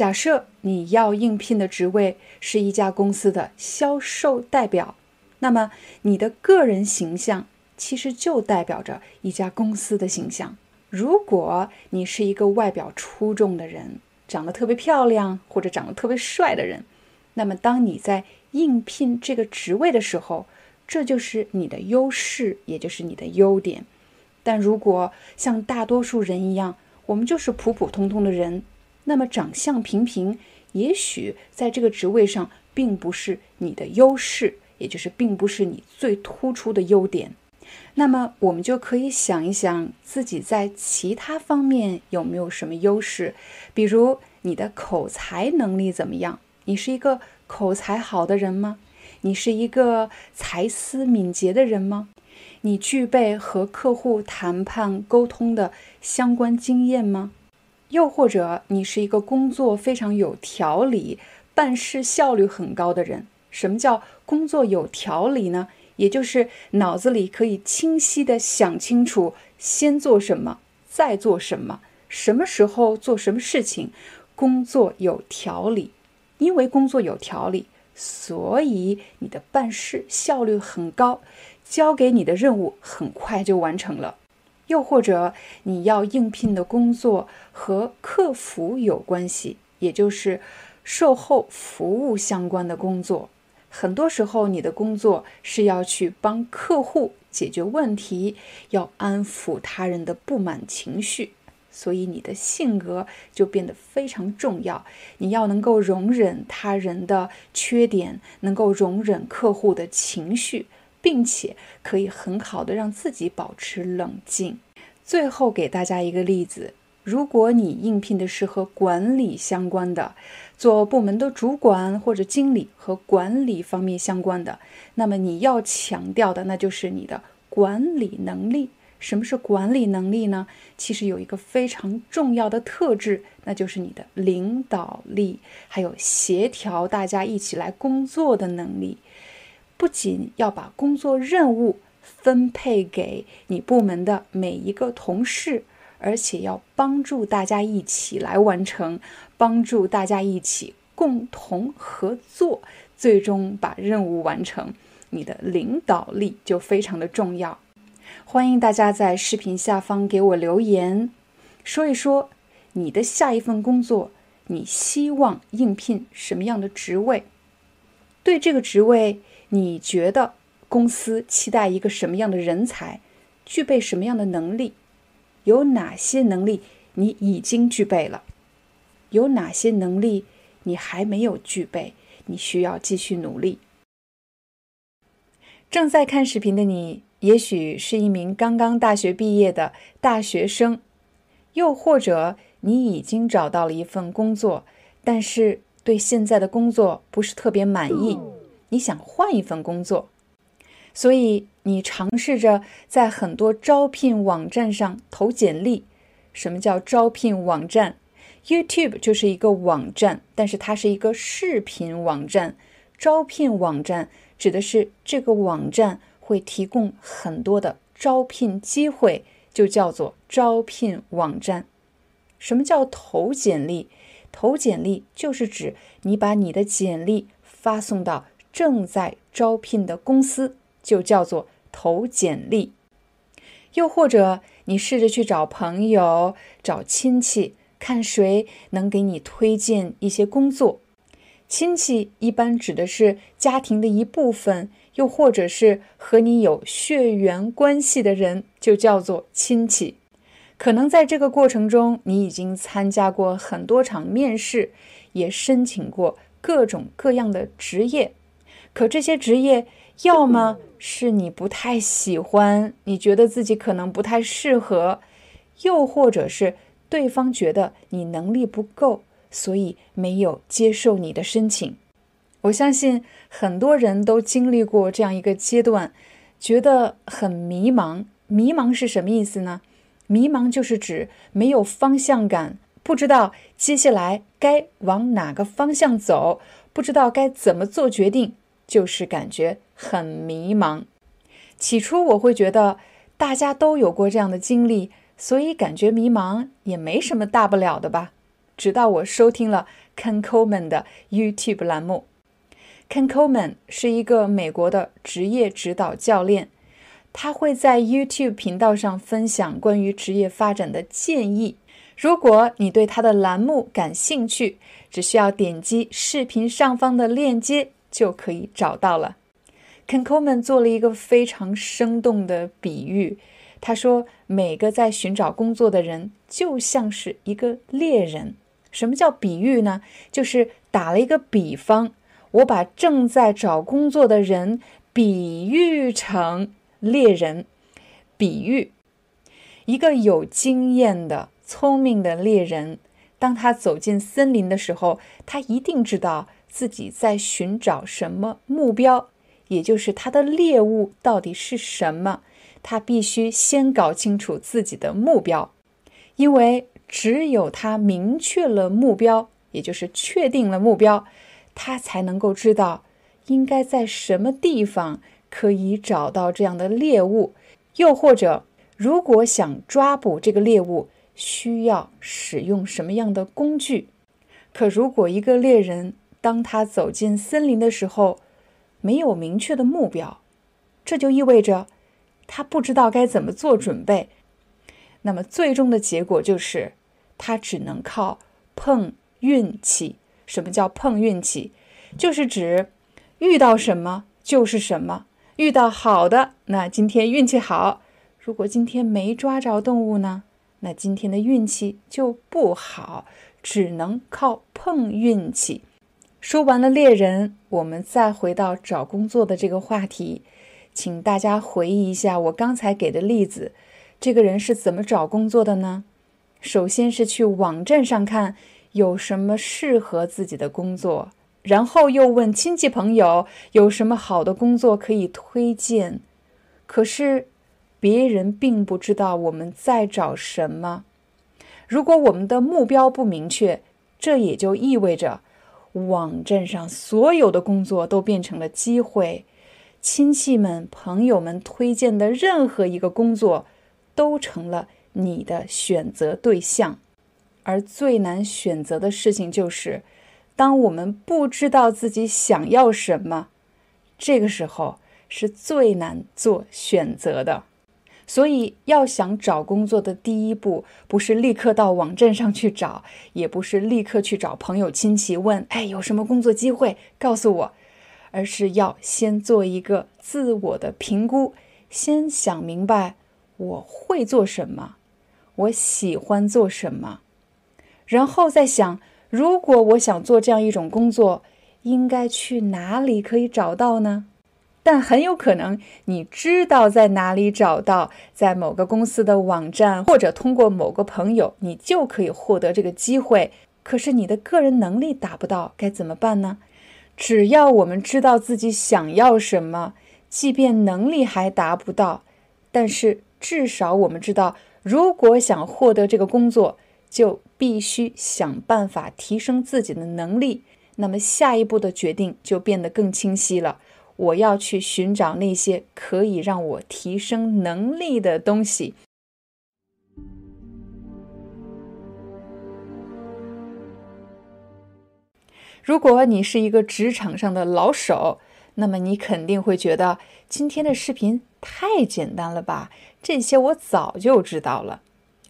假设你要应聘的职位是一家公司的销售代表，那么你的个人形象其实就代表着一家公司的形象。如果你是一个外表出众的人，长得特别漂亮或者长得特别帅的人，那么当你在应聘这个职位的时候，这就是你的优势，也就是你的优点。但如果像大多数人一样，我们就是普普通通的人。那么长相平平，也许在这个职位上并不是你的优势，也就是并不是你最突出的优点。那么我们就可以想一想自己在其他方面有没有什么优势，比如你的口才能力怎么样？你是一个口才好的人吗？你是一个才思敏捷的人吗？你具备和客户谈判沟通的相关经验吗？又或者你是一个工作非常有条理、办事效率很高的人。什么叫工作有条理呢？也就是脑子里可以清晰地想清楚先做什么，再做什么，什么时候做什么事情。工作有条理，因为工作有条理，所以你的办事效率很高，交给你的任务很快就完成了。又或者你要应聘的工作和客服有关系，也就是售后服务相关的工作。很多时候，你的工作是要去帮客户解决问题，要安抚他人的不满情绪，所以你的性格就变得非常重要。你要能够容忍他人的缺点，能够容忍客户的情绪。并且可以很好的让自己保持冷静。最后给大家一个例子：如果你应聘的是和管理相关的，做部门的主管或者经理和管理方面相关的，那么你要强调的那就是你的管理能力。什么是管理能力呢？其实有一个非常重要的特质，那就是你的领导力，还有协调大家一起来工作的能力。不仅要把工作任务分配给你部门的每一个同事，而且要帮助大家一起来完成，帮助大家一起共同合作，最终把任务完成。你的领导力就非常的重要。欢迎大家在视频下方给我留言，说一说你的下一份工作，你希望应聘什么样的职位？对这个职位。你觉得公司期待一个什么样的人才？具备什么样的能力？有哪些能力你已经具备了？有哪些能力你还没有具备？你需要继续努力。正在看视频的你，也许是一名刚刚大学毕业的大学生，又或者你已经找到了一份工作，但是对现在的工作不是特别满意。你想换一份工作，所以你尝试着在很多招聘网站上投简历。什么叫招聘网站？YouTube 就是一个网站，但是它是一个视频网站。招聘网站指的是这个网站会提供很多的招聘机会，就叫做招聘网站。什么叫投简历？投简历就是指你把你的简历发送到正在招聘的公司，就叫做投简历。又或者你试着去找朋友、找亲戚，看谁能给你推荐一些工作。亲戚一般指的是家庭的一部分，又或者是和你有血缘关系的人，就叫做亲戚。可能在这个过程中，你已经参加过很多场面试，也申请过各种各样的职业。可这些职业，要么是你不太喜欢，你觉得自己可能不太适合；又或者是对方觉得你能力不够，所以没有接受你的申请。我相信很多人都经历过这样一个阶段，觉得很迷茫。迷茫是什么意思呢？迷茫就是指没有方向感，不知道接下来该往哪个方向走，不知道该怎么做决定，就是感觉很迷茫。起初我会觉得大家都有过这样的经历，所以感觉迷茫也没什么大不了的吧。直到我收听了 Ken Coleman 的 YouTube 栏目，Ken Coleman 是一个美国的职业指导教练。他会在 YouTube 频道上分享关于职业发展的建议。如果你对他的栏目感兴趣，只需要点击视频上方的链接就可以找到了。Ken Coleman 做了一个非常生动的比喻，他说：“每个在寻找工作的人就像是一个猎人。什么叫比喻呢？就是打了一个比方，我把正在找工作的人比喻成。”猎人，比喻一个有经验的、聪明的猎人，当他走进森林的时候，他一定知道自己在寻找什么目标，也就是他的猎物到底是什么。他必须先搞清楚自己的目标，因为只有他明确了目标，也就是确定了目标，他才能够知道应该在什么地方。可以找到这样的猎物，又或者，如果想抓捕这个猎物，需要使用什么样的工具？可如果一个猎人当他走进森林的时候，没有明确的目标，这就意味着他不知道该怎么做准备。那么最终的结果就是，他只能靠碰运气。什么叫碰运气？就是指遇到什么就是什么。遇到好的，那今天运气好；如果今天没抓着动物呢，那今天的运气就不好，只能靠碰运气。说完了猎人，我们再回到找工作的这个话题，请大家回忆一下我刚才给的例子，这个人是怎么找工作的呢？首先是去网站上看有什么适合自己的工作。然后又问亲戚朋友有什么好的工作可以推荐，可是别人并不知道我们在找什么。如果我们的目标不明确，这也就意味着网站上所有的工作都变成了机会，亲戚们、朋友们推荐的任何一个工作都成了你的选择对象。而最难选择的事情就是。当我们不知道自己想要什么，这个时候是最难做选择的。所以，要想找工作的第一步，不是立刻到网站上去找，也不是立刻去找朋友亲戚问：“哎，有什么工作机会，告诉我。”而是要先做一个自我的评估，先想明白我会做什么，我喜欢做什么，然后再想。如果我想做这样一种工作，应该去哪里可以找到呢？但很有可能你知道在哪里找到，在某个公司的网站，或者通过某个朋友，你就可以获得这个机会。可是你的个人能力达不到，该怎么办呢？只要我们知道自己想要什么，即便能力还达不到，但是至少我们知道，如果想获得这个工作。就必须想办法提升自己的能力，那么下一步的决定就变得更清晰了。我要去寻找那些可以让我提升能力的东西。如果你是一个职场上的老手，那么你肯定会觉得今天的视频太简单了吧？这些我早就知道了。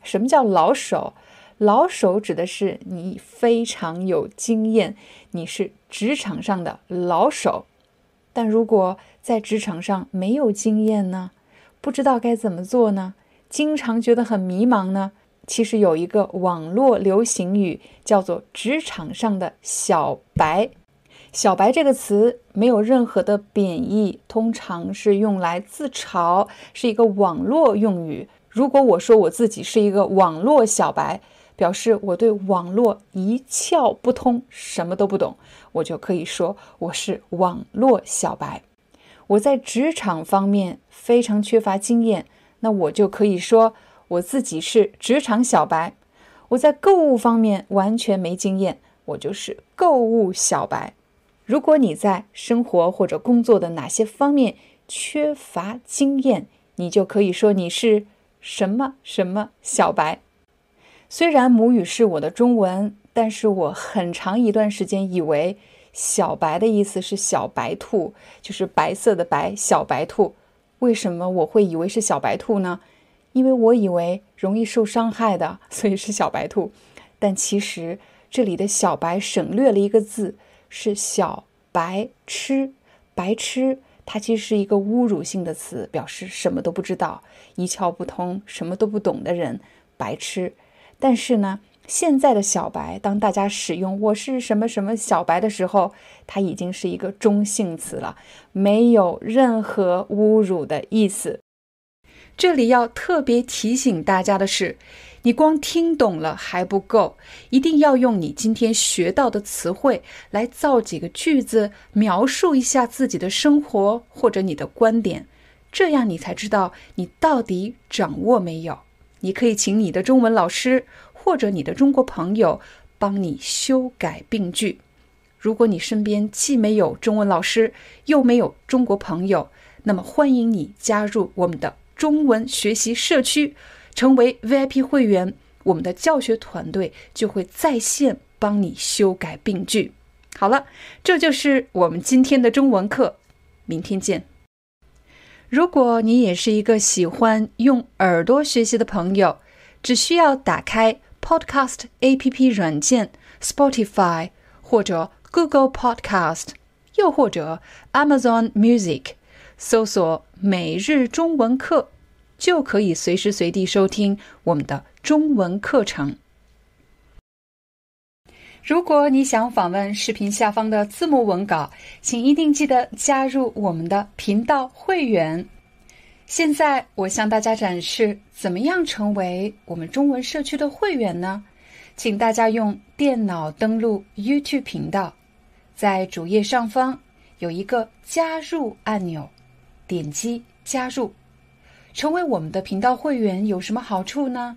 什么叫老手？老手指的是你非常有经验，你是职场上的老手。但如果在职场上没有经验呢？不知道该怎么做呢？经常觉得很迷茫呢？其实有一个网络流行语叫做“职场上的小白”。小白这个词没有任何的贬义，通常是用来自嘲，是一个网络用语。如果我说我自己是一个网络小白，表示我对网络一窍不通，什么都不懂，我就可以说我是网络小白。我在职场方面非常缺乏经验，那我就可以说。我自己是职场小白，我在购物方面完全没经验，我就是购物小白。如果你在生活或者工作的哪些方面缺乏经验，你就可以说你是什么什么小白。虽然母语是我的中文，但是我很长一段时间以为“小白”的意思是小白兔，就是白色的白，小白兔。为什么我会以为是小白兔呢？因为我以为容易受伤害的，所以是小白兔，但其实这里的小白省略了一个字，是小白痴。白痴，它其实是一个侮辱性的词，表示什么都不知道、一窍不通、什么都不懂的人，白痴。但是呢，现在的小白，当大家使用“我是什么什么小白”的时候，它已经是一个中性词了，没有任何侮辱的意思。这里要特别提醒大家的是，你光听懂了还不够，一定要用你今天学到的词汇来造几个句子，描述一下自己的生活或者你的观点，这样你才知道你到底掌握没有。你可以请你的中文老师或者你的中国朋友帮你修改病句。如果你身边既没有中文老师，又没有中国朋友，那么欢迎你加入我们的。中文学习社区，成为 VIP 会员，我们的教学团队就会在线帮你修改病句。好了，这就是我们今天的中文课，明天见。如果你也是一个喜欢用耳朵学习的朋友，只需要打开 Podcast APP 软件，Spotify 或者 Google Podcast，又或者 Amazon Music。搜索“每日中文课”，就可以随时随地收听我们的中文课程。如果你想访问视频下方的字幕文稿，请一定记得加入我们的频道会员。现在我向大家展示怎么样成为我们中文社区的会员呢？请大家用电脑登录 YouTube 频道，在主页上方有一个加入按钮。点击加入，成为我们的频道会员有什么好处呢？